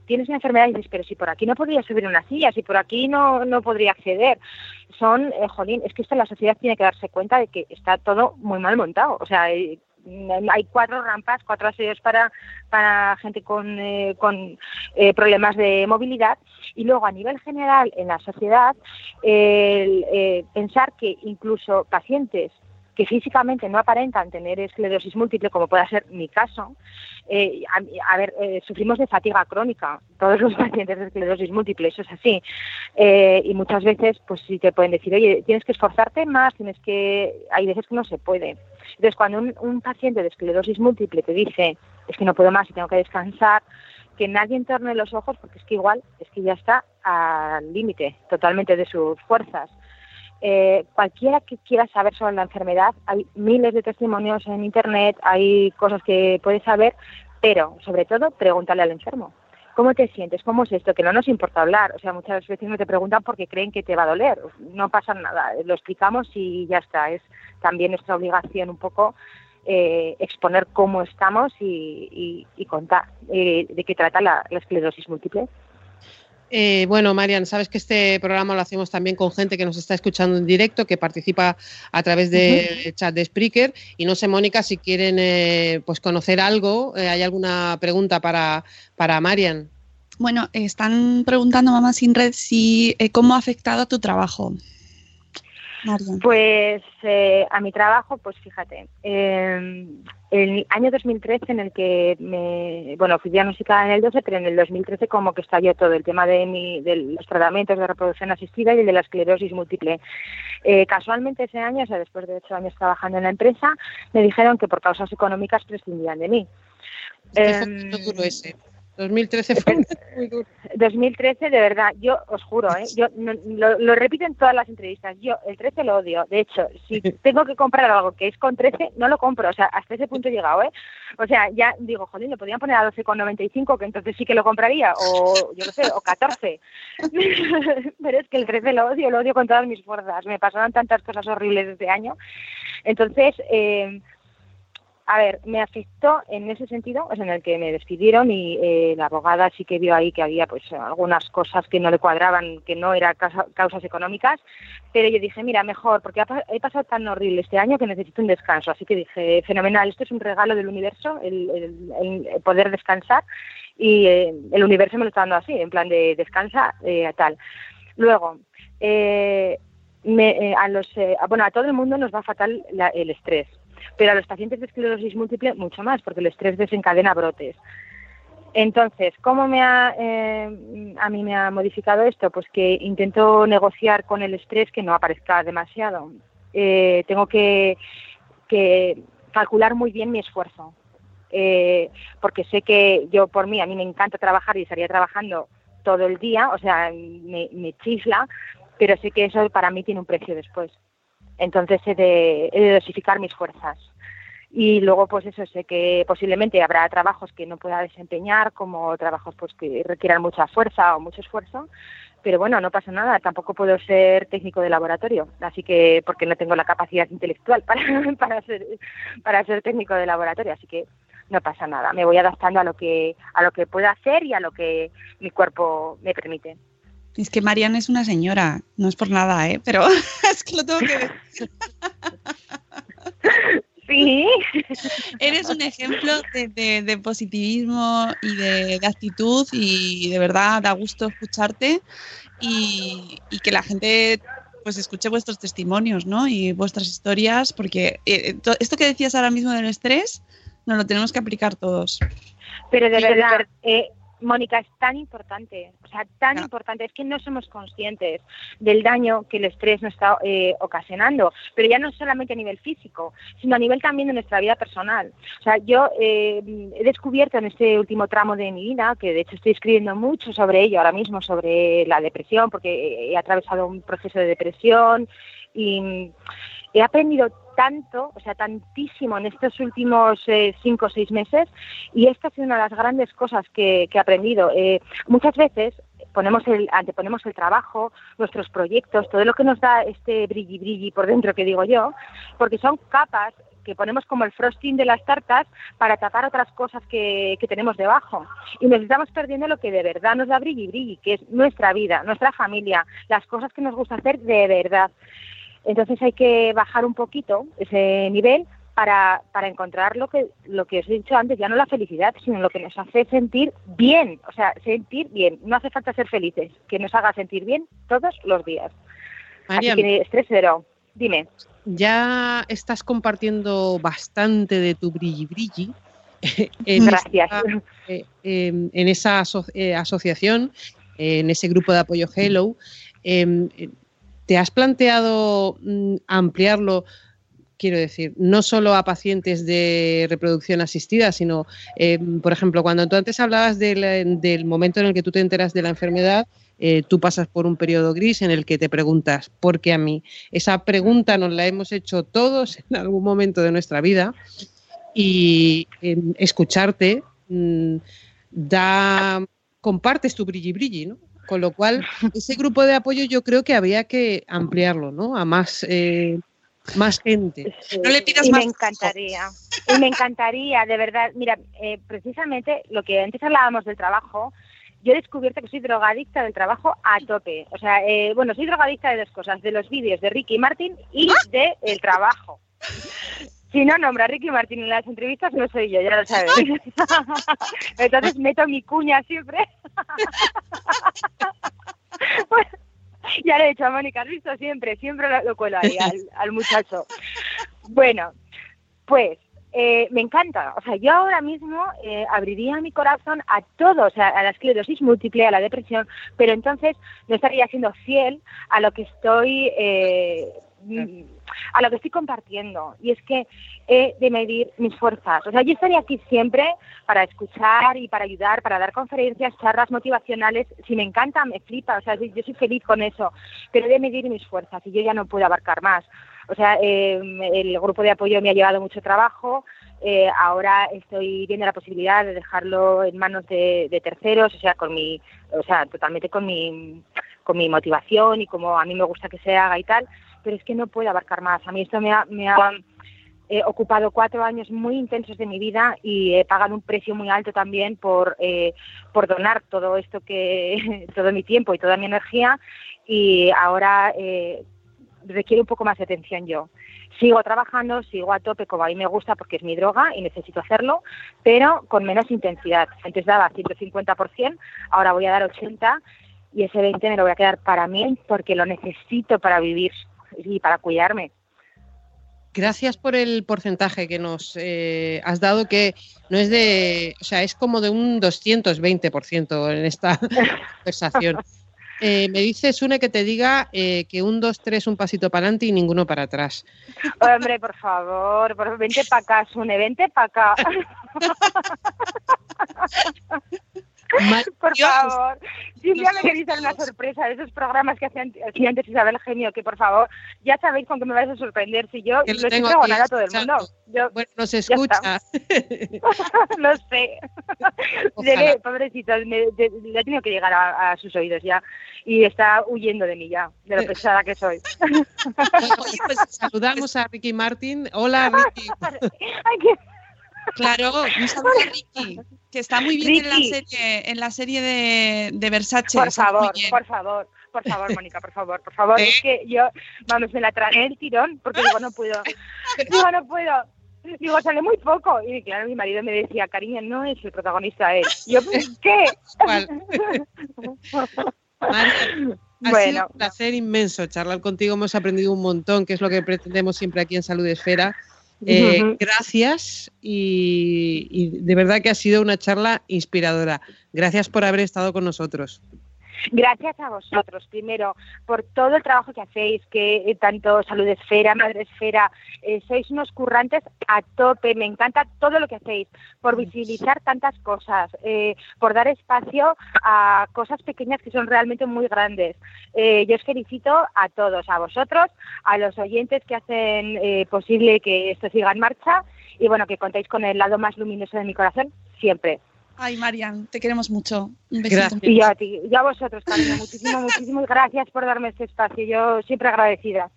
tienes una enfermedad dices, pero si por aquí no podría subir una silla, si por aquí no, no podría acceder, son, jolín, es que esto la sociedad tiene que darse cuenta de que está todo muy mal montado. O sea, hay cuatro rampas, cuatro aseos para, para gente con, eh, con eh, problemas de movilidad. Y luego a nivel general en la sociedad eh, pensar que incluso pacientes que físicamente no aparentan tener esclerosis múltiple, como pueda ser mi caso, eh, a, ver, eh, sufrimos de fatiga crónica, todos los pacientes de esclerosis múltiple, eso es así. Eh, y muchas veces, pues sí te pueden decir, oye, tienes que esforzarte más, tienes que. Hay veces que no se puede. Entonces, cuando un, paciente de esclerosis múltiple te dice, es que no puedo más y tengo que descansar, que nadie entorne los ojos, porque es que igual, es que ya está al límite totalmente de sus fuerzas. Eh, cualquiera que quiera saber sobre la enfermedad, hay miles de testimonios en Internet, hay cosas que puedes saber, pero sobre todo pregúntale al enfermo. ¿Cómo te sientes? ¿Cómo es esto? Que no nos importa hablar. O sea, muchas veces no te preguntan porque creen que te va a doler. No pasa nada. Lo explicamos y ya está. Es también nuestra obligación un poco eh, exponer cómo estamos y, contar eh, de qué trata la esclerosis múltiple. Eh, bueno, Marian, sabes que este programa lo hacemos también con gente que nos está escuchando en directo, que participa a través del chat de Spreaker. Y no sé, Mónica, si quieren eh, pues conocer algo, eh, ¿hay alguna pregunta para, para Marian? Bueno, están preguntando, Mamá Sin Red, si cómo ha afectado a tu trabajo. Pues eh, a mi trabajo, pues fíjate, eh, el año 2013 en el que me, bueno, fui diagnosticada en el 12, pero en el 2013 como que estalló todo el tema de, mi, de los tratamientos de reproducción asistida y el de la esclerosis múltiple. Eh, casualmente ese año, o sea, después de ocho años trabajando en la empresa, me dijeron que por causas económicas prescindían de mí. ¿Qué fue duro ese? 2013 fue muy duro. 2013, de verdad, yo os juro, ¿eh? yo lo, repito en todas las entrevistas, yo el 13 lo odio. De hecho, si tengo que comprar algo que es con 13, no lo compro. O sea, hasta ese punto he llegado, ¿eh? O sea, ya digo, joder, lo podrían poner a 12,95, que entonces sí que lo compraría, o yo no sé, o 14. Pero es que el 13 lo odio, lo odio con todas mis fuerzas. Me pasaron tantas cosas horribles este año. Entonces, eh, a ver, me afectó en ese sentido, es en el que me despidieron y eh, la abogada sí que vio ahí que había pues algunas cosas que no le cuadraban, que no eran causas económicas, pero yo dije, mira, mejor, porque he pasado tan horrible este año que necesito un descanso, así que dije, fenomenal, esto es un regalo del universo, el, poder descansar y eh, el universo me lo está dando así, en plan de descansa, eh, tal. Luego, me, a los, bueno, a todo el mundo nos va fatal el estrés pero a los pacientes de esclerosis múltiple mucho más, porque el estrés desencadena brotes. Entonces, ¿cómo me ha, eh, a mí me ha modificado esto? Pues que intento negociar con el estrés que no aparezca demasiado. Eh, tengo que, calcular muy bien mi esfuerzo, eh, porque sé que yo por mí, a mí me encanta trabajar y estaría trabajando todo el día, o sea, me, me chisla, pero sé que eso para mí tiene un precio después. Entonces he de, dosificar mis fuerzas. Y luego, pues eso, sé que posiblemente habrá trabajos que no pueda desempeñar, como trabajos pues que requieran mucha fuerza o mucho esfuerzo, pero bueno, no pasa nada, tampoco puedo ser técnico de laboratorio, así que porque no tengo la capacidad intelectual para, para, ser, para ser técnico de laboratorio, así que no pasa nada, me voy adaptando a lo que a lo que pueda hacer y a lo que mi cuerpo me permite. Es que Mariana es una señora, no es por nada, ¿eh? Pero es que lo tengo que decir. Sí. Eres un ejemplo de, positivismo y de, actitud y de verdad da gusto escucharte y, que la gente pues escuche vuestros testimonios, ¿no? Y vuestras historias, porque eh, esto que decías ahora mismo del estrés, nos lo tenemos que aplicar todos. Pero de verdad, eh, Mónica, es tan importante, o sea, tan importante, es que no somos conscientes del daño que el estrés nos está eh, ocasionando, pero ya no solamente a nivel físico, sino a nivel también de nuestra vida personal. O sea, yo eh, he descubierto en este último tramo de mi vida, que de hecho estoy escribiendo mucho sobre ello ahora mismo, sobre la depresión, porque he atravesado un proceso de depresión y he aprendido tanto, o sea, tantísimo en estos últimos eh, cinco o seis meses y esta ha sido una de las grandes cosas que, he aprendido. Eh, muchas veces ponemos el, anteponemos el trabajo, nuestros proyectos, todo lo que nos da este brilli brilli por dentro que digo yo, porque son capas que ponemos como el frosting de las tartas para tapar otras cosas que, que tenemos debajo. Y nos estamos perdiendo lo que de verdad nos da brilli brilli, que es nuestra vida, nuestra familia, las cosas que nos gusta hacer de verdad. Entonces hay que bajar un poquito ese nivel para, para encontrar lo que, lo que os he dicho antes, ya no la felicidad, sino lo que nos hace sentir bien, o sea, sentir bien. No hace falta ser felices, que nos haga sentir bien todos los días. María, Así que estrés cero. Dime. Ya estás compartiendo bastante de tu brilli brilli. En Gracias. Eh, em, en esa eh, asociación, en ese grupo de apoyo Hello. ¿Te has planteado mm, ampliarlo? Quiero decir, no solo a pacientes de reproducción asistida, sino, eh, por ejemplo, cuando tú antes hablabas del, momento en el que tú te enteras de la enfermedad, eh, tú pasas por un periodo gris en el que te preguntas, ¿por qué a mí? Esa pregunta nos la hemos hecho todos en algún momento de nuestra vida y em, escucharte mm, da, compartes tu brilli brilli, ¿no? Con lo cual, ese grupo de apoyo yo creo que habría que ampliarlo, ¿no? A más, eh, más gente. no le pidas y Me encantaría. Y me encantaría, de verdad. Mira, eh, precisamente lo que antes hablábamos del trabajo, yo he descubierto que soy drogadicta del trabajo a tope. O sea, eh, bueno, soy drogadicta de dos cosas, de los vídeos de Ricky Martin y ¡Ah! de el trabajo. Si no nombra a Ricky Martin en las entrevistas, no soy yo, ya lo sabes. Entonces meto mi cuña siempre. ya lo he dicho a Mónica, has visto siempre, siempre lo, cuelo ahí al, muchacho. Bueno, pues eh, me encanta. O sea, yo ahora mismo eh, abriría mi corazón a todo, o sea, a la esclerosis múltiple, a la depresión, pero entonces no estaría siendo fiel a lo que estoy eh, a lo que estoy compartiendo. Y es que he de medir mis fuerzas. O sea, yo estaría aquí siempre para escuchar y para ayudar, para dar conferencias, charlas motivacionales. Si me encanta, me flipa. O sea, yo soy feliz con eso. Pero he de medir mis fuerzas y yo ya no puedo abarcar más. O sea, eh, el grupo de apoyo me ha llevado mucho trabajo. Eh, ahora estoy viendo la posibilidad de dejarlo en manos de, terceros, o sea, con mi, o sea, totalmente con mi, con mi motivación y como a mí me gusta que se haga y tal, pero es que no puedo abarcar más. A mí esto me ha, me ha eh, ocupado cuatro años muy intensos de mi vida y he pagado un precio muy alto también por, eh, por donar todo esto que, todo mi tiempo y toda mi energía y ahora eh, requiere un poco más de atención yo sigo trabajando, sigo a tope como a mí me gusta porque es mi droga y necesito hacerlo, pero con menos intensidad. Antes daba 150%, ahora voy a dar 80% y ese 20% me lo voy a quedar para mí porque lo necesito para vivir y para cuidarme. Gracias por el porcentaje que nos eh, has dado, que no es de, o sea, es como de un 220% en esta conversación. Eh, me dice Sune que te diga eh, que un, dos, tres, un pasito para adelante y ninguno para atrás. Hombre, por favor, por, vente para acá, Sune, vente para acá. por favor. Si ya me queréis dar una sorpresa de esos programas que hacían, antes Isabel Genio, que por favor, ya sabéis con qué me vais a sorprender. Si yo lo, estoy pregonando a todo el mundo. Yo, bueno, nos escucha. no sé. pobrecito, le ha tenido que llegar a, sus oídos ya. Y está huyendo de mí ya, de lo pesada que soy. pues saludamos a Ricky Martin. Hola, Ricky. Claro, un saludo a Ricky, que está muy bien en la serie, en la serie de, de Versace. Por favor, por favor, por favor, Mónica, por favor, por favor. Es que yo, vamos, me la traje el tirón porque digo, no puedo. Digo, no puedo. Digo, sale muy poco. Y claro, mi marido me decía, cariño, no es el protagonista él. yo, ¿qué? Ha bueno. sido un placer inmenso charlar contigo. Hemos aprendido un montón, que es lo que pretendemos siempre aquí en Salud Esfera. Eh, gracias y, de verdad que ha sido una charla inspiradora. Gracias por haber estado con nosotros. Gracias a vosotros, primero, por todo el trabajo que hacéis, que eh, tanto Salud Esfera, Madre Esfera, eh, sois unos currantes a tope, me encanta todo lo que hacéis, por visibilizar tantas cosas, eh, por dar espacio a cosas pequeñas que son realmente muy grandes. yo os felicito a todos, a vosotros, a los oyentes que hacen posible que esto siga en marcha y bueno, que contéis con el lado más luminoso de mi corazón siempre. Ay, Marian, te queremos mucho. Un besito. Y a ti, y a vosotros también. Muchísimas, muchísimas gracias por darme este espacio. Yo siempre agradecida.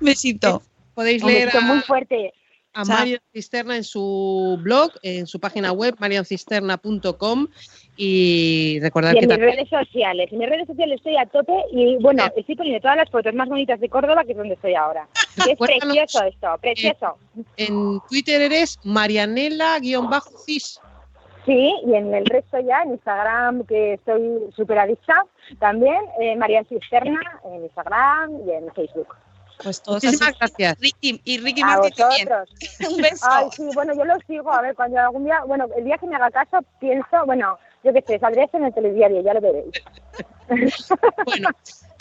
Besito. Podéis leer muy fuerte a Marian Cisterna en su blog, en su página web, mariancisterna.com y recordar y en mis redes sociales. En mis redes sociales estoy a tope y bueno, estoy poniendo todas las fotos más bonitas de Córdoba, que es donde estoy ahora. es precioso esto, precioso. En, Twitter eres marianela-cis. Sí, y en el resto ya, en Instagram, que estoy súper adicta, también, eh, María Cisterna, en Instagram y en Facebook. Pues Muchísimas gracias. Ricky, y Ricky a vosotros. Un beso. Ay, sí, bueno, yo lo sigo, a ver, cuando algún día, bueno, el día que me haga caso, pienso, bueno, yo qué sé, saldré en el telediario, ya lo veréis. bueno,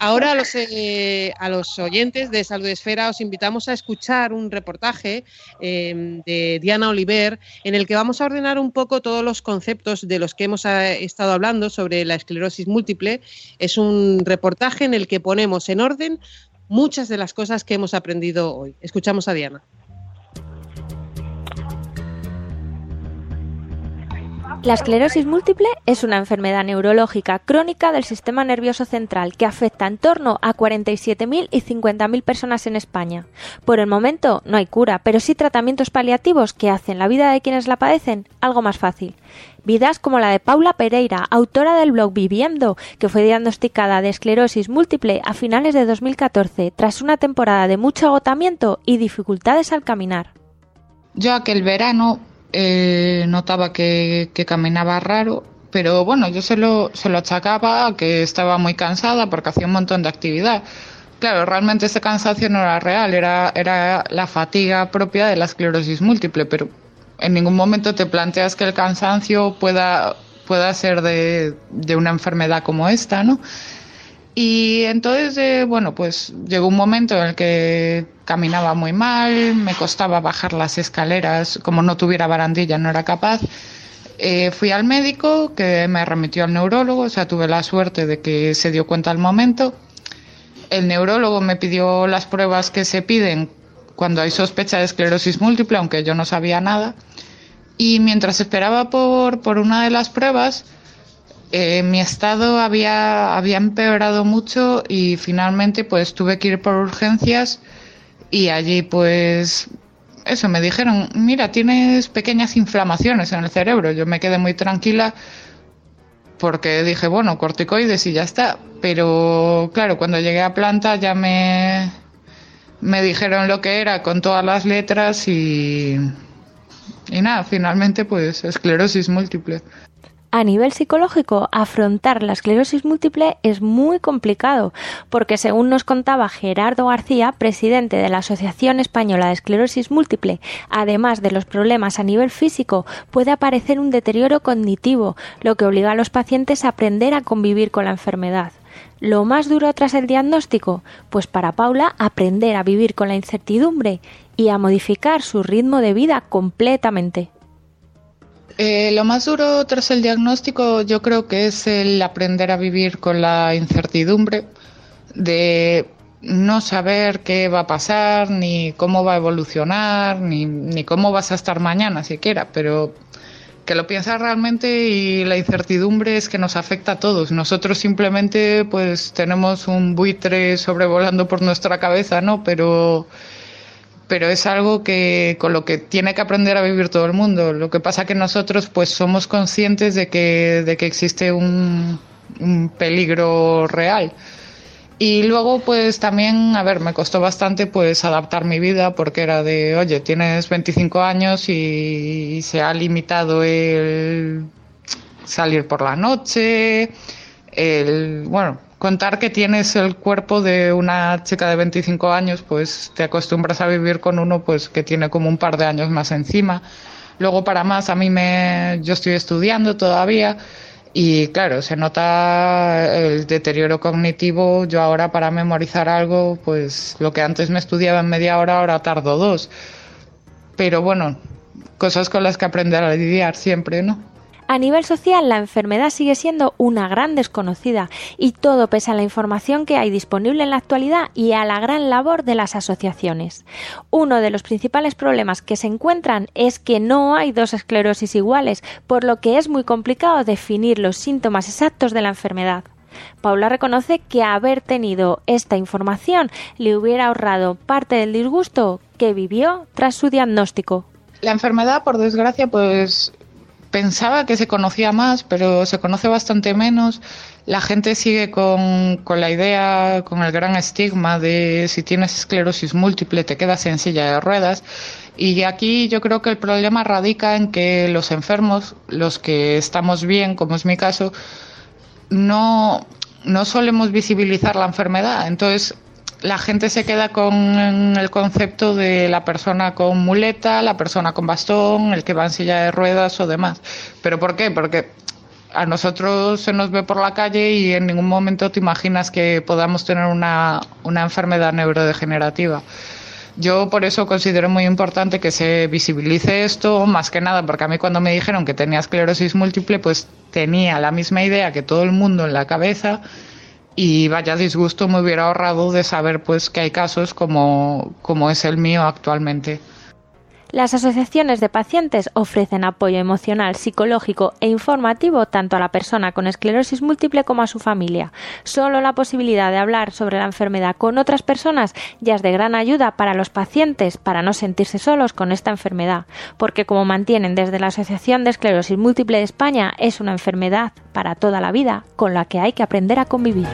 Ahora a los, eh, a los oyentes de Salud Esfera os invitamos a escuchar un reportaje em, de Diana Oliver en el que vamos a ordenar un poco todos los conceptos de los que hemos eh, estado hablando sobre la esclerosis múltiple. Es un reportaje en el que ponemos en orden muchas de las cosas que hemos aprendido hoy. Escuchamos a Diana. La esclerosis múltiple es una enfermedad neurológica crónica del sistema nervioso central que afecta en torno a 47.000 y 50.000 personas en España. Por el momento no hay cura, pero sí tratamientos paliativos que hacen la vida de quienes la padecen algo más fácil. Vidas como la de Paula Pereira, autora del blog Viviendo, que fue diagnosticada de esclerosis múltiple a finales de 2014 tras una temporada de mucho agotamiento y dificultades al caminar. Yo aquel verano eh, notaba que, caminaba raro, pero bueno, yo se lo, se lo achacaba a que estaba muy cansada porque hacía un montón de actividad. Claro, realmente ese cansancio no era real, era, era la fatiga propia de la esclerosis múltiple, pero en ningún momento te planteas que el cansancio pueda, pueda ser de, de una enfermedad como esta, ¿no? Y entonces, eh, bueno, pues llegó un momento en el que caminaba muy mal, me costaba bajar las escaleras, como no tuviera barandilla no era capaz. Eh, fui al médico que me remitió al neurólogo, o sea, tuve la suerte de que se dio cuenta al momento. El neurólogo me pidió las pruebas que se piden cuando hay sospecha de esclerosis múltiple, aunque yo no sabía nada. Y mientras esperaba por, por una de las pruebas, eh, mi estado había, empeorado mucho y finalmente pues tuve que ir por urgencias y allí pues eso me dijeron, mira, tienes pequeñas inflamaciones en el cerebro. Yo me quedé muy tranquila porque dije, bueno, corticoides y ya está. Pero claro, cuando llegué a planta ya me, me dijeron lo que era con todas las letras y, y nada, finalmente pues esclerosis múltiple. A nivel psicológico, afrontar la esclerosis múltiple es muy complicado, porque según nos contaba Gerardo García, presidente de la Asociación Española de Esclerosis Múltiple, además de los problemas a nivel físico, puede aparecer un deterioro cognitivo, lo que obliga a los pacientes a aprender a convivir con la enfermedad. Lo más duro tras el diagnóstico, pues para Paula aprender a vivir con la incertidumbre y a modificar su ritmo de vida completamente. Eh, lo más duro tras el diagnóstico yo creo que es el aprender a vivir con la incertidumbre de no saber qué va a pasar, ni cómo va a evolucionar, ni, ni cómo vas a estar mañana siquiera, pero que lo piensas realmente y la incertidumbre es que nos afecta a todos. Nosotros simplemente pues tenemos un buitre sobrevolando por nuestra cabeza, ¿no? Pero pero es algo que con lo que tiene que aprender a vivir todo el mundo. Lo que pasa que nosotros pues somos conscientes de que, de que existe un, un peligro real. Y luego, pues también, a ver, me costó bastante pues adaptar mi vida porque era de, oye, tienes 25 años y, y se ha limitado el salir por la noche, el, bueno, contar que tienes el cuerpo de una chica de 25 años, pues te acostumbras a vivir con uno pues que tiene como un par de años más encima. Luego para más a mí me yo estoy estudiando todavía y claro, se nota el deterioro cognitivo. Yo ahora para memorizar algo, pues lo que antes me estudiaba en media hora, ahora tardo dos. Pero bueno, cosas con las que aprender a lidiar siempre, ¿no? A nivel social, la enfermedad sigue siendo una gran desconocida y todo pese a la información que hay disponible en la actualidad y a la gran labor de las asociaciones. Uno de los principales problemas que se encuentran es que no hay dos esclerosis iguales, por lo que es muy complicado definir los síntomas exactos de la enfermedad. Paula reconoce que haber tenido esta información le hubiera ahorrado parte del disgusto que vivió tras su diagnóstico. La enfermedad, por desgracia, pues pensaba que se conocía más, pero se conoce bastante menos. La gente sigue con, con, la idea, con el gran estigma de si tienes esclerosis múltiple te quedas en silla de ruedas. Y aquí yo creo que el problema radica en que los enfermos, los que estamos bien, como es mi caso, no, no solemos visibilizar la enfermedad. Entonces, la gente se queda con el concepto de la persona con muleta, la persona con bastón, el que va en silla de ruedas o demás. ¿Pero por qué? Porque a nosotros se nos ve por la calle y en ningún momento te imaginas que podamos tener una, una enfermedad neurodegenerativa. Yo por eso considero muy importante que se visibilice esto, más que nada, porque a mí cuando me dijeron que tenía esclerosis múltiple, pues tenía la misma idea que todo el mundo en la cabeza y vaya disgusto me hubiera ahorrado de saber pues que hay casos como, como es el mío actualmente. Las asociaciones de pacientes ofrecen apoyo emocional, psicológico e informativo tanto a la persona con esclerosis múltiple como a su familia. Solo la posibilidad de hablar sobre la enfermedad con otras personas ya es de gran ayuda para los pacientes para no sentirse solos con esta enfermedad, porque como mantienen desde la Asociación de Esclerosis Múltiple de España, es una enfermedad para toda la vida con la que hay que aprender a convivir.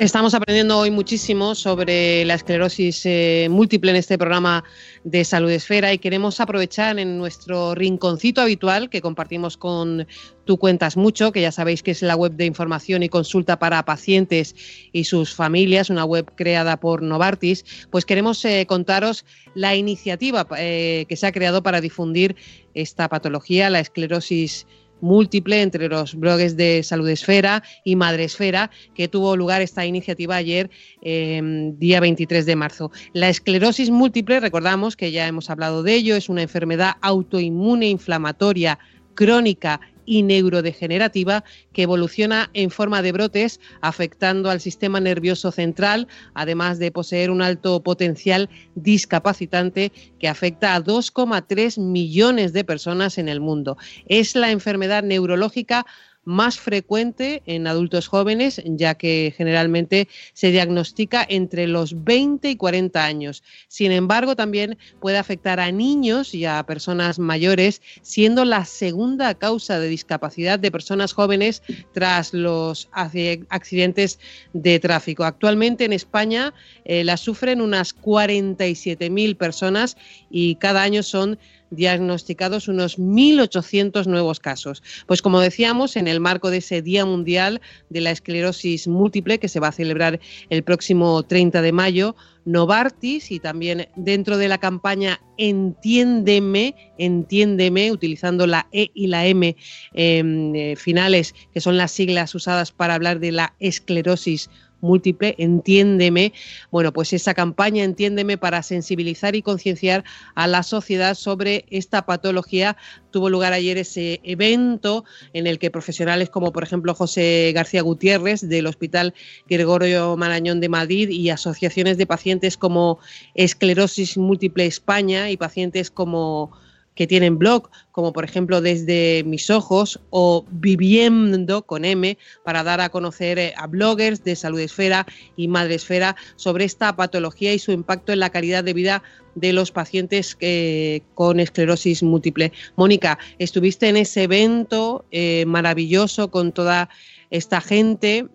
Estamos aprendiendo hoy muchísimo sobre la esclerosis eh, múltiple en este programa de Salud Esfera y queremos aprovechar en nuestro rinconcito habitual que compartimos con Tú Cuentas Mucho, que ya sabéis que es la web de información y consulta para pacientes y sus familias, una web creada por Novartis, pues queremos eh, contaros la iniciativa eh, que se ha creado para difundir esta patología, la esclerosis múltiple entre los blogs de Salud Esfera y Madre Esfera, que tuvo lugar esta iniciativa ayer, em, día 23 de marzo. La esclerosis múltiple, recordamos que ya hemos hablado de ello, es una enfermedad autoinmune inflamatoria crónica y neurodegenerativa que evoluciona en forma de brotes afectando al sistema nervioso central, además de poseer un alto potencial discapacitante que afecta a 2,3 millones de personas en el mundo. Es la enfermedad neurológica más frecuente en adultos jóvenes, ya que generalmente se diagnostica entre los 20 y 40 años. Sin embargo, también puede afectar a niños y a personas mayores, siendo la segunda causa de discapacidad de personas jóvenes tras los accidentes de tráfico. Actualmente en España eh, la sufren unas 47.000 personas y cada año son diagnosticados unos 1.800 nuevos casos. Pues como decíamos, en el marco de ese Día Mundial de la Esclerosis Múltiple, que se va a celebrar el próximo 30 de mayo, Novartis y también dentro de la campaña Entiéndeme, Entiéndeme, utilizando la E y la M em, eh, finales, que son las siglas usadas para hablar de la esclerosis múltiple, entiéndeme. Bueno, pues esa campaña, entiéndeme, para sensibilizar y concienciar a la sociedad sobre esta patología. Tuvo lugar ayer ese evento en el que profesionales como, por ejemplo, José García Gutiérrez del Hospital Gregorio Marañón de Madrid y asociaciones de pacientes como Esclerosis Múltiple España y pacientes como que tienen blog, como por ejemplo desde mis ojos o viviendo con M, para dar a conocer eh, a bloggers de Salud Esfera y Madre Esfera sobre esta patología y su impacto en la calidad de vida de los pacientes eh, con esclerosis múltiple. Mónica, estuviste en ese evento eh, maravilloso con toda esta gente.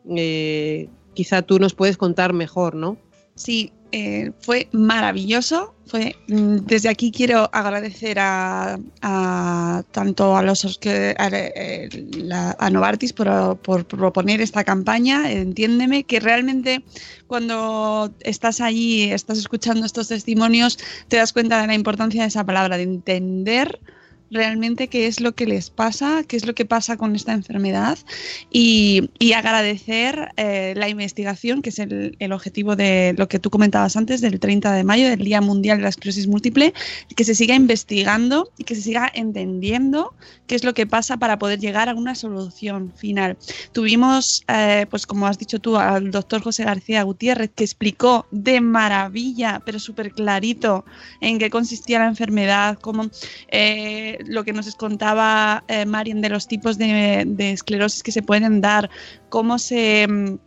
quizá tú nos puedes contar mejor, ¿no? Sí, eh, fue maravilloso. Fue, mm, desde aquí quiero agradecer a, tanto a los que a, Novartis por, por, proponer esta campaña. Entiéndeme que realmente cuando estás allí, estás escuchando estos testimonios, te das cuenta de la importancia de esa palabra, de entender realmente qué es lo que les pasa, qué es lo que pasa con esta enfermedad y, agradecer eh, la investigación, que es el, objetivo de lo que tú comentabas antes, del 30 de mayo, del Día Mundial de la Esclerosis Múltiple, que se siga investigando y que se siga entendiendo qué es lo que pasa para poder llegar a una solución final. Tuvimos, eh, pues como has dicho tú, al doctor José García Gutiérrez, que explicó de maravilla, pero súper clarito, en qué consistía la enfermedad, cómo... Eh, lo que nos contaba eh, Marian de los tipos de, esclerosis que se pueden dar, cómo se mm,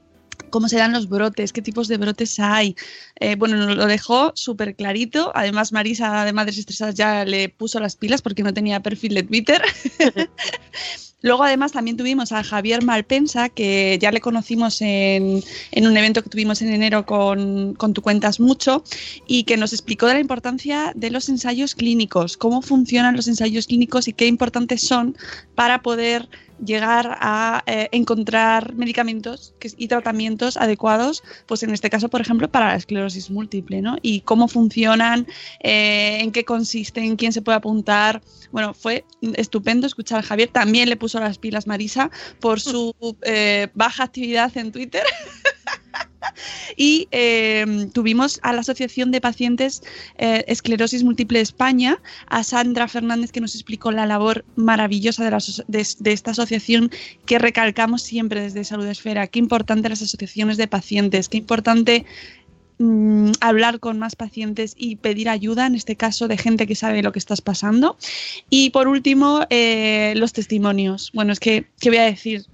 cómo se dan los brotes, qué tipos de brotes hay. Eh, bueno, nos lo dejó súper clarito. Además, Marisa de Madres Estresadas ya le puso las pilas porque no tenía perfil de Twitter. Luego, además, también tuvimos a Javier Malpensa, que ya le conocimos en, un evento que tuvimos en enero con, con Tu Cuentas Mucho, y que nos explicó de la importancia de los ensayos clínicos, cómo funcionan los ensayos clínicos y qué importantes son para poder llegar a eh, encontrar medicamentos y tratamientos adecuados, pues en este caso, por ejemplo, para la esclerosis múltiple, ¿no? Y cómo funcionan, eh, en qué consisten, quién se puede apuntar. Bueno, fue estupendo escuchar a Javier. También le puso las pilas Marisa por su eh, baja actividad en Twitter. y eh, tuvimos a la Asociación de Pacientes eh, Esclerosis Múltiple España, a Sandra Fernández, que nos explicó la labor maravillosa de, esta asociación que recalcamos siempre desde Salud Esfera. Qué importante las asociaciones de pacientes, qué importante mm, hablar con más pacientes y pedir ayuda, en este caso de gente que sabe lo que estás pasando. Y por último, eh, los testimonios. Bueno, es que, ¿qué voy a decir?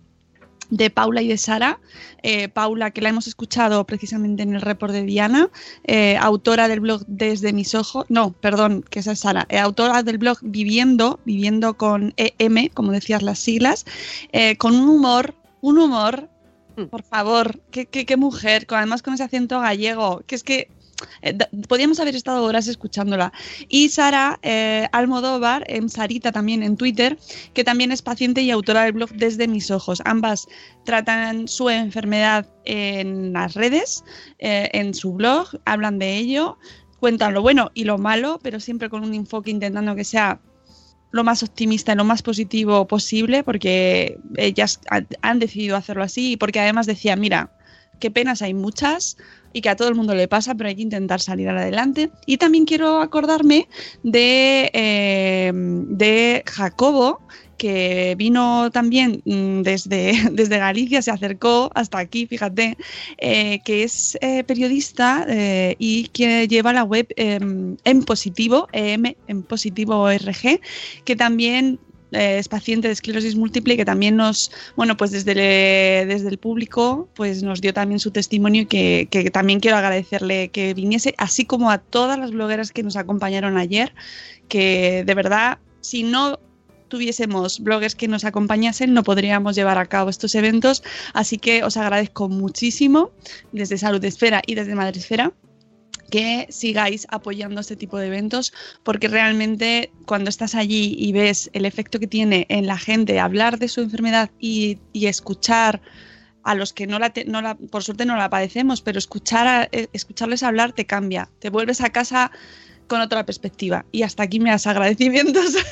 De Paula y de Sara. Eh, Paula, que la hemos escuchado precisamente en el report de Diana, eh, autora del blog Desde mis ojos, no, perdón, que esa es Sara, eh, autora del blog Viviendo, viviendo con EM, como decías las siglas, con un humor, un humor, mm. por favor, qué, qué, qué mujer, además con ese acento gallego, que es que eh, podríamos haber estado horas escuchándola. Y Sara eh, Almodóvar, en Sarita también en Twitter, que también es paciente y autora del blog Desde mis ojos. Ambas tratan su enfermedad en las redes, eh, en su blog, hablan de ello, cuentan lo bueno y lo malo, pero siempre con un enfoque intentando que sea lo más optimista y lo más positivo posible porque ellas han decidido hacerlo así y porque además decían, mira, qué penas hay muchas y que a todo el mundo le pasa, pero hay que intentar salir adelante. Y también quiero acordarme de, eh, de Jacobo, que vino también mm, desde, desde Galicia, se acercó hasta aquí, fíjate, eh, que es eh, periodista y que lleva la web em, en positivo, EM en positivo ORG, que también eh, es paciente de esclerosis múltiple que también nos, bueno, pues desde, desde el público, pues nos dio también su testimonio y que, que, también quiero agradecerle que viniese, así como a todas las blogueras que nos acompañaron ayer, que de verdad, si no tuviésemos bloggers que nos acompañasen, no podríamos llevar a cabo estos eventos. Así que os agradezco muchísimo desde Salud Esfera y desde Madre Esfera que sigáis apoyando este tipo de eventos porque realmente cuando estás allí y ves el efecto que tiene en la gente hablar de su enfermedad y, escuchar a los que no la, no la, por suerte no la padecemos, pero escuchar eh, escucharles hablar te cambia, te vuelves a casa con otra perspectiva. Y hasta aquí das agradecimientos.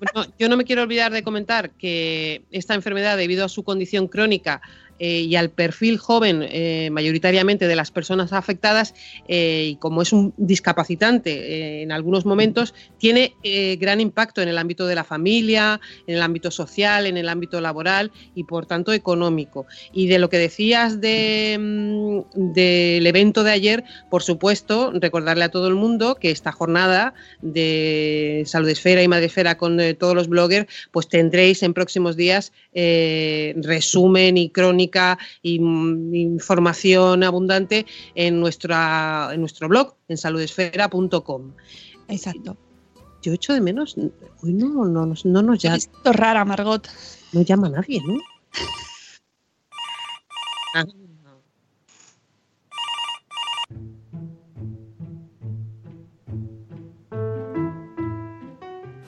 Bueno, yo no me quiero olvidar de comentar que esta enfermedad, debido a su condición crónica, eh, y al perfil joven eh, mayoritariamente de las personas afectadas eh, y como es un discapacitante en algunos momentos, tiene gran impacto en el ámbito de la familia, en el ámbito social, en el ámbito laboral y por tanto económico. Y de lo que decías mm, del evento de ayer, por supuesto, recordarle a todo el mundo que esta jornada de Salud Esfera y Madresfera con todos los bloggers, pues tendréis en próximos días resumen y crónica y mm, información abundante en, nuestra, en nuestro blog, en saludesfera.com. Exacto. Yo echo de menos, hoy no, no, no, nos llama. Rara, Margot. No llama a nadie, ¿no? Ah.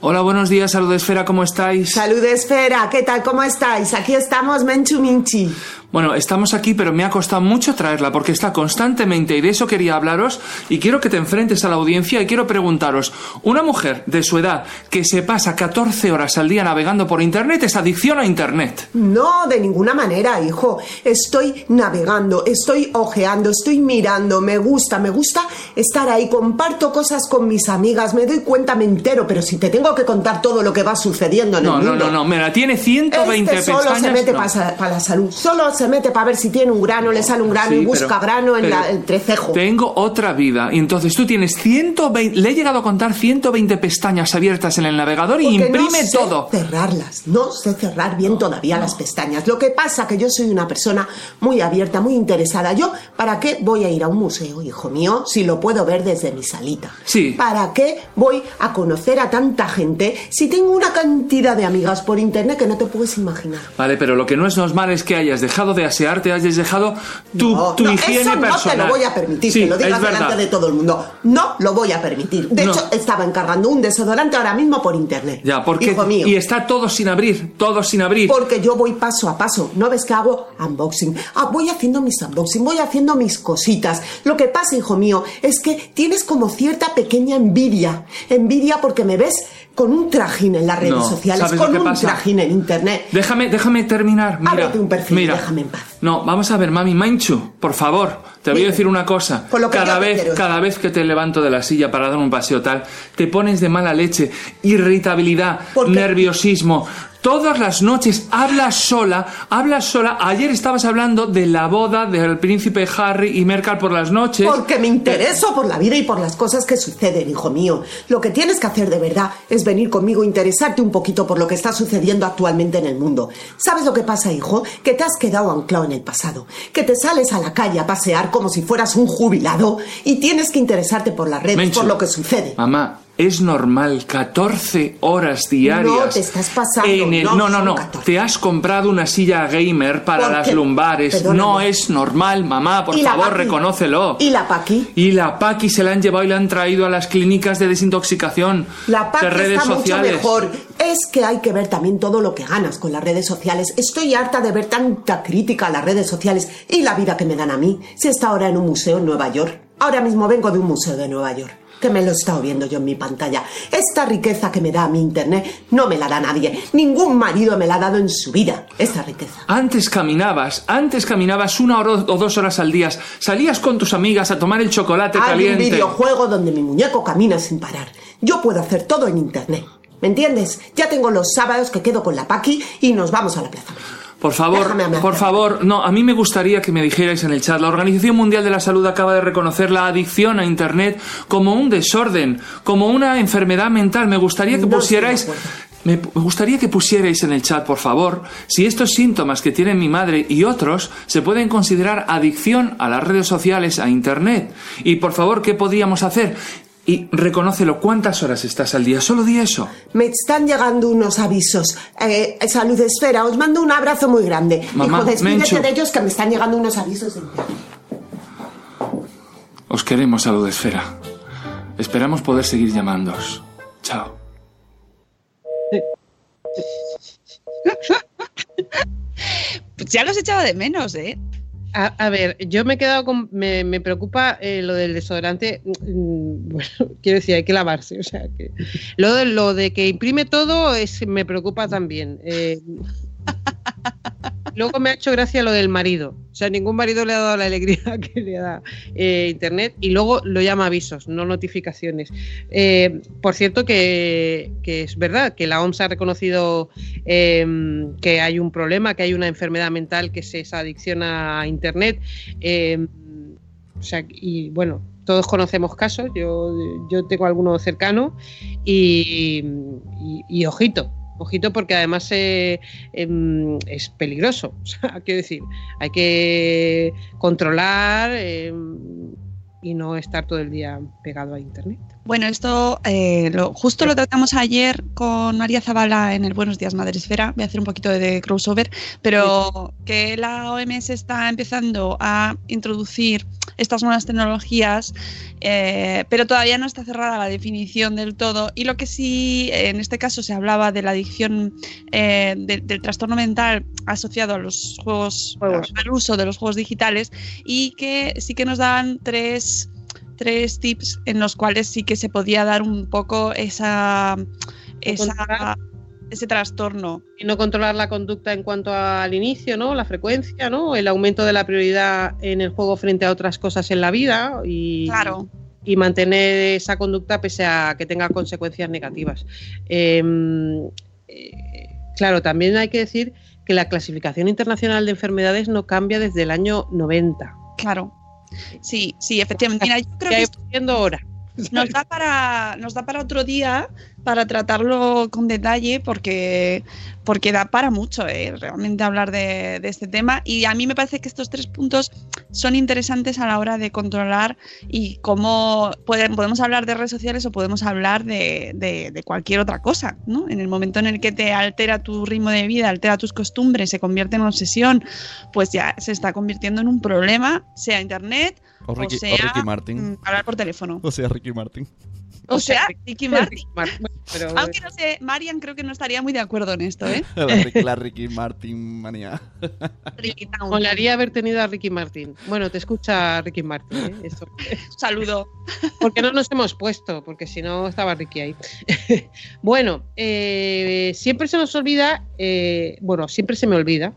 Hola, buenos días, Salud Esfera, ¿cómo estáis? Salud Esfera, ¿qué tal? ¿Cómo estáis? Aquí estamos, Menchu Minchi. Bueno, estamos aquí, pero me ha costado mucho traerla porque está constantemente y de eso quería hablaros y quiero que te enfrentes a la audiencia y quiero preguntaros, una mujer de su edad que se pasa 14 horas al día navegando por Internet es adicción a Internet. No, de ninguna manera, hijo. Estoy navegando, estoy ojeando, estoy mirando, me gusta, me gusta estar ahí, comparto cosas con mis amigas, me doy cuenta, me entero, pero si te tengo que contar todo lo que va sucediendo en el mundo... No, no, no, mira, tiene 120 este solo se mete para la salud, solo se mete para ver si tiene un grano, le sale un grano y busca grano en la, entrecejo. Tengo otra vida. Y entonces tú tienes 120. Le he llegado a contar 120 pestañas abiertas en el navegador y imprime no sé todo. Cerrarlas. No sé cerrar bien todavía las pestañas. Lo que pasa que yo soy una persona muy abierta, muy interesada. Yo, ¿para qué voy a ir a un museo, hijo mío, si lo puedo ver desde mi salita? Sí. ¿Para qué voy a conocer a tanta gente si tengo una cantidad de amigas por internet que no te puedes imaginar? Vale, pero lo que no es normal es que hayas dejado de asearte, hayas dejado tu, tu higiene eso personal. No te lo voy a permitir, que lo digas delante de todo el mundo. No lo voy a permitir. De hecho, estaba encargando un desodorante ahora mismo por internet. Ya, porque. Hijo mío. Y está todo sin abrir, todo sin abrir. Porque yo voy paso a paso. ¿No ves que hago unboxing? Ah, voy haciendo mis unboxing, voy haciendo mis cositas. Lo que pasa, hijo mío, es que tienes como cierta pequeña envidia. Envidia porque me ves con un trajín en las redes sociales, con un trajín en internet. Déjame, déjame terminar. Mira, Ábrete un perfil, mira. déjame en paz. No, vamos a ver, mami Manchu, por favor, te voy a decir una cosa. Por lo que cada vez, cada vez que te levanto de la silla para dar un paseo tal, te pones de mala leche, irritabilidad, nerviosismo. Todas las noches hablas sola, hablas sola. Ayer estabas hablando de la boda del príncipe Harry y Merkel por las noches. Porque me intereso por la vida y por las cosas que suceden, hijo mío. Lo que tienes que hacer de verdad es venir conmigo e interesarte un poquito por lo que está sucediendo actualmente en el mundo. ¿Sabes lo que pasa, hijo? Que te has quedado anclado en el pasado. Que te sales a la calle a pasear como si fueras un jubilado y tienes que interesarte por las redes, por lo que sucede. Mamá, es normal 14 horas diarias. No, te estás pasando, en el- no, no, no, son no. 14. Te has comprado una silla gamer para ¿Por las lumbares. Perdóname. No es normal, mamá. Por ¿Y la favor, Paqui? reconócelo. ¿Y la Paqui? Y la Paqui se la han llevado y la han traído a las clínicas de desintoxicación La Paqui de redes está sociales. mucho mejor. Es que hay que ver también todo lo que ganas con las redes sociales. Estoy harta de ver tanta crítica a las redes sociales y la vida que me dan a mí. Si está ahora en un museo en Nueva York. Ahora mismo vengo de un museo de Nueva York. Que me lo he estado viendo yo en mi pantalla. Esta riqueza que me da mi internet no me la da nadie. Ningún marido me la ha dado en su vida. Esta riqueza. Antes caminabas, antes caminabas una hora o dos horas al día. Salías con tus amigas a tomar el chocolate Hay caliente. un videojuego donde mi muñeco camina sin parar. Yo puedo hacer todo en internet. ¿Me entiendes? Ya tengo los sábados que quedo con la Paqui y nos vamos a la plaza. Por favor, por favor, no, a mí me gustaría que me dijerais en el chat, la Organización Mundial de la Salud acaba de reconocer la adicción a Internet como un desorden, como una enfermedad mental. Me gustaría que pusierais... Me me gustaría que pusierais en el chat, por favor, si estos síntomas que tiene mi madre y otros se pueden considerar adicción a las redes sociales, a Internet. Y por favor, ¿qué podríamos hacer? Y reconócelo, ¿cuántas horas estás al día? Solo di eso. Me están llegando unos avisos. Eh, Salud Esfera, os mando un abrazo muy grande. Mamá, Hijo, despídete Menchu. de ellos que me están llegando unos avisos. Os queremos, Salud Esfera. Esperamos poder seguir llamándoos. Chao. Pues ya los echaba de menos, ¿eh? A, a ver, yo me he quedado con. Me, me preocupa eh, lo del desodorante. mm, Bueno, quiero decir, hay que lavarse. O sea, que. Lo de, lo de que imprime todo es, me preocupa también. eh. Luego me ha hecho gracia lo del marido. O sea, ningún marido le ha dado la alegría que le da eh, Internet. Y luego lo llama avisos, no notificaciones. Eh, por cierto, que, es verdad que la OMS ha reconocido eh, que hay un problema, que hay una enfermedad mental que es esa adicción a Internet. Eh, o sea, y bueno, todos conocemos casos, yo, yo tengo alguno cercano y ojito, ojito porque además eh, em, es peligroso. O sea, quiero decir, hay que controlar em, y no estar todo el día pegado a Internet. Bueno, esto eh, lo- justo lo tratamos ayer con María Zavala en el Buenos Días Madresfera. Voy a hacer un poquito de crossover, pero que la OMS está empezando a introducir estas nuevas tecnologías, eh, pero todavía no está cerrada la definición del todo. Y lo que sí, en este caso, se hablaba de la adicción eh, de- del trastorno mental asociado a los juegos, Juegos. al uso de los juegos digitales, y que sí que nos daban tres tres tips en los cuales sí que se podía dar un poco esa, ese trastorno. Y no controlar la conducta en cuanto al inicio, ¿no? La frecuencia, ¿no? El aumento de la prioridad en el juego frente a otras cosas en la vida y, Claro. y mantener esa conducta pese a que tenga consecuencias negativas. Eh, eh, claro, también hay que decir que la clasificación internacional de enfermedades no cambia desde el año 90. Claro. Sí, sí, efectivamente. Mira, yo creo que estoy viendo ahora. nos da para nos da para otro día para tratarlo con detalle porque porque da para mucho eh, realmente hablar de, este tema y a mí me parece que estos tres puntos son interesantes a la hora de controlar y cómo pueden, podemos hablar de redes sociales o podemos hablar de, de- de cualquier otra cosa ¿no? en el momento en el que te altera tu ritmo de vida altera tus costumbres se convierte en obsesión pues ya se está convirtiendo en un problema sea internet O Ricky, o o sea Ricky Martin. mm, hablar por teléfono O sea, Ricky Martin. o sea, Ricky Martin. Pero, Aunque no sé, Marian creo que no estaría muy de acuerdo en esto, ¿eh? La, Ricky- la Ricky Martin manía. Ricky Town. Molaría haber tenido a Ricky Martin. Bueno, te escucha Ricky Martin. ¿eh? Eso. Saludo. Porque no nos hemos puesto, porque si no estaba Ricky ahí. bueno, eh, siempre se nos olvida, eh, bueno, siempre se me olvida,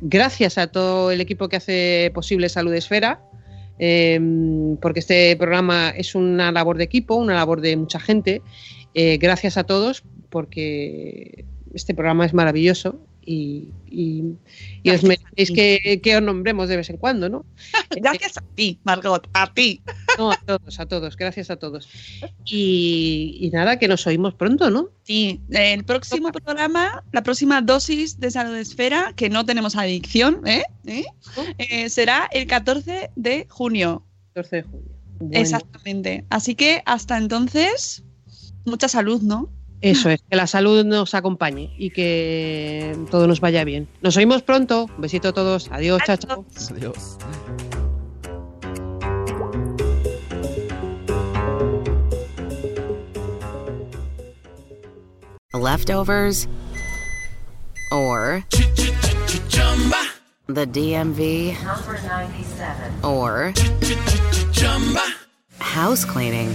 gracias a todo el equipo que hace posible Salud Esfera, eh, porque este programa es una labor de equipo, una labor de mucha gente. Eh, gracias a todos, porque este programa es maravilloso y, y- y os merecéis que, que os nombremos de vez en cuando, ¿no? Gracias a ti, Margot, a ti. No, a todos, a todos, gracias a todos. Y, y nada, que nos oímos pronto, ¿no? Sí, el próximo programa, la próxima dosis de Salud Esfera, que no tenemos adicción, ¿eh? ¿Eh? Eh, será el 14 de junio. 14 de junio. Bueno, Exactamente. Así que hasta entonces, mucha salud, ¿no? Eso es, que la salud nos acompañe y que todo nos vaya bien. Nos oímos pronto. Un besito a todos. Adiós, chao, chao. Adiós. Leftovers or the DMV or house cleaning.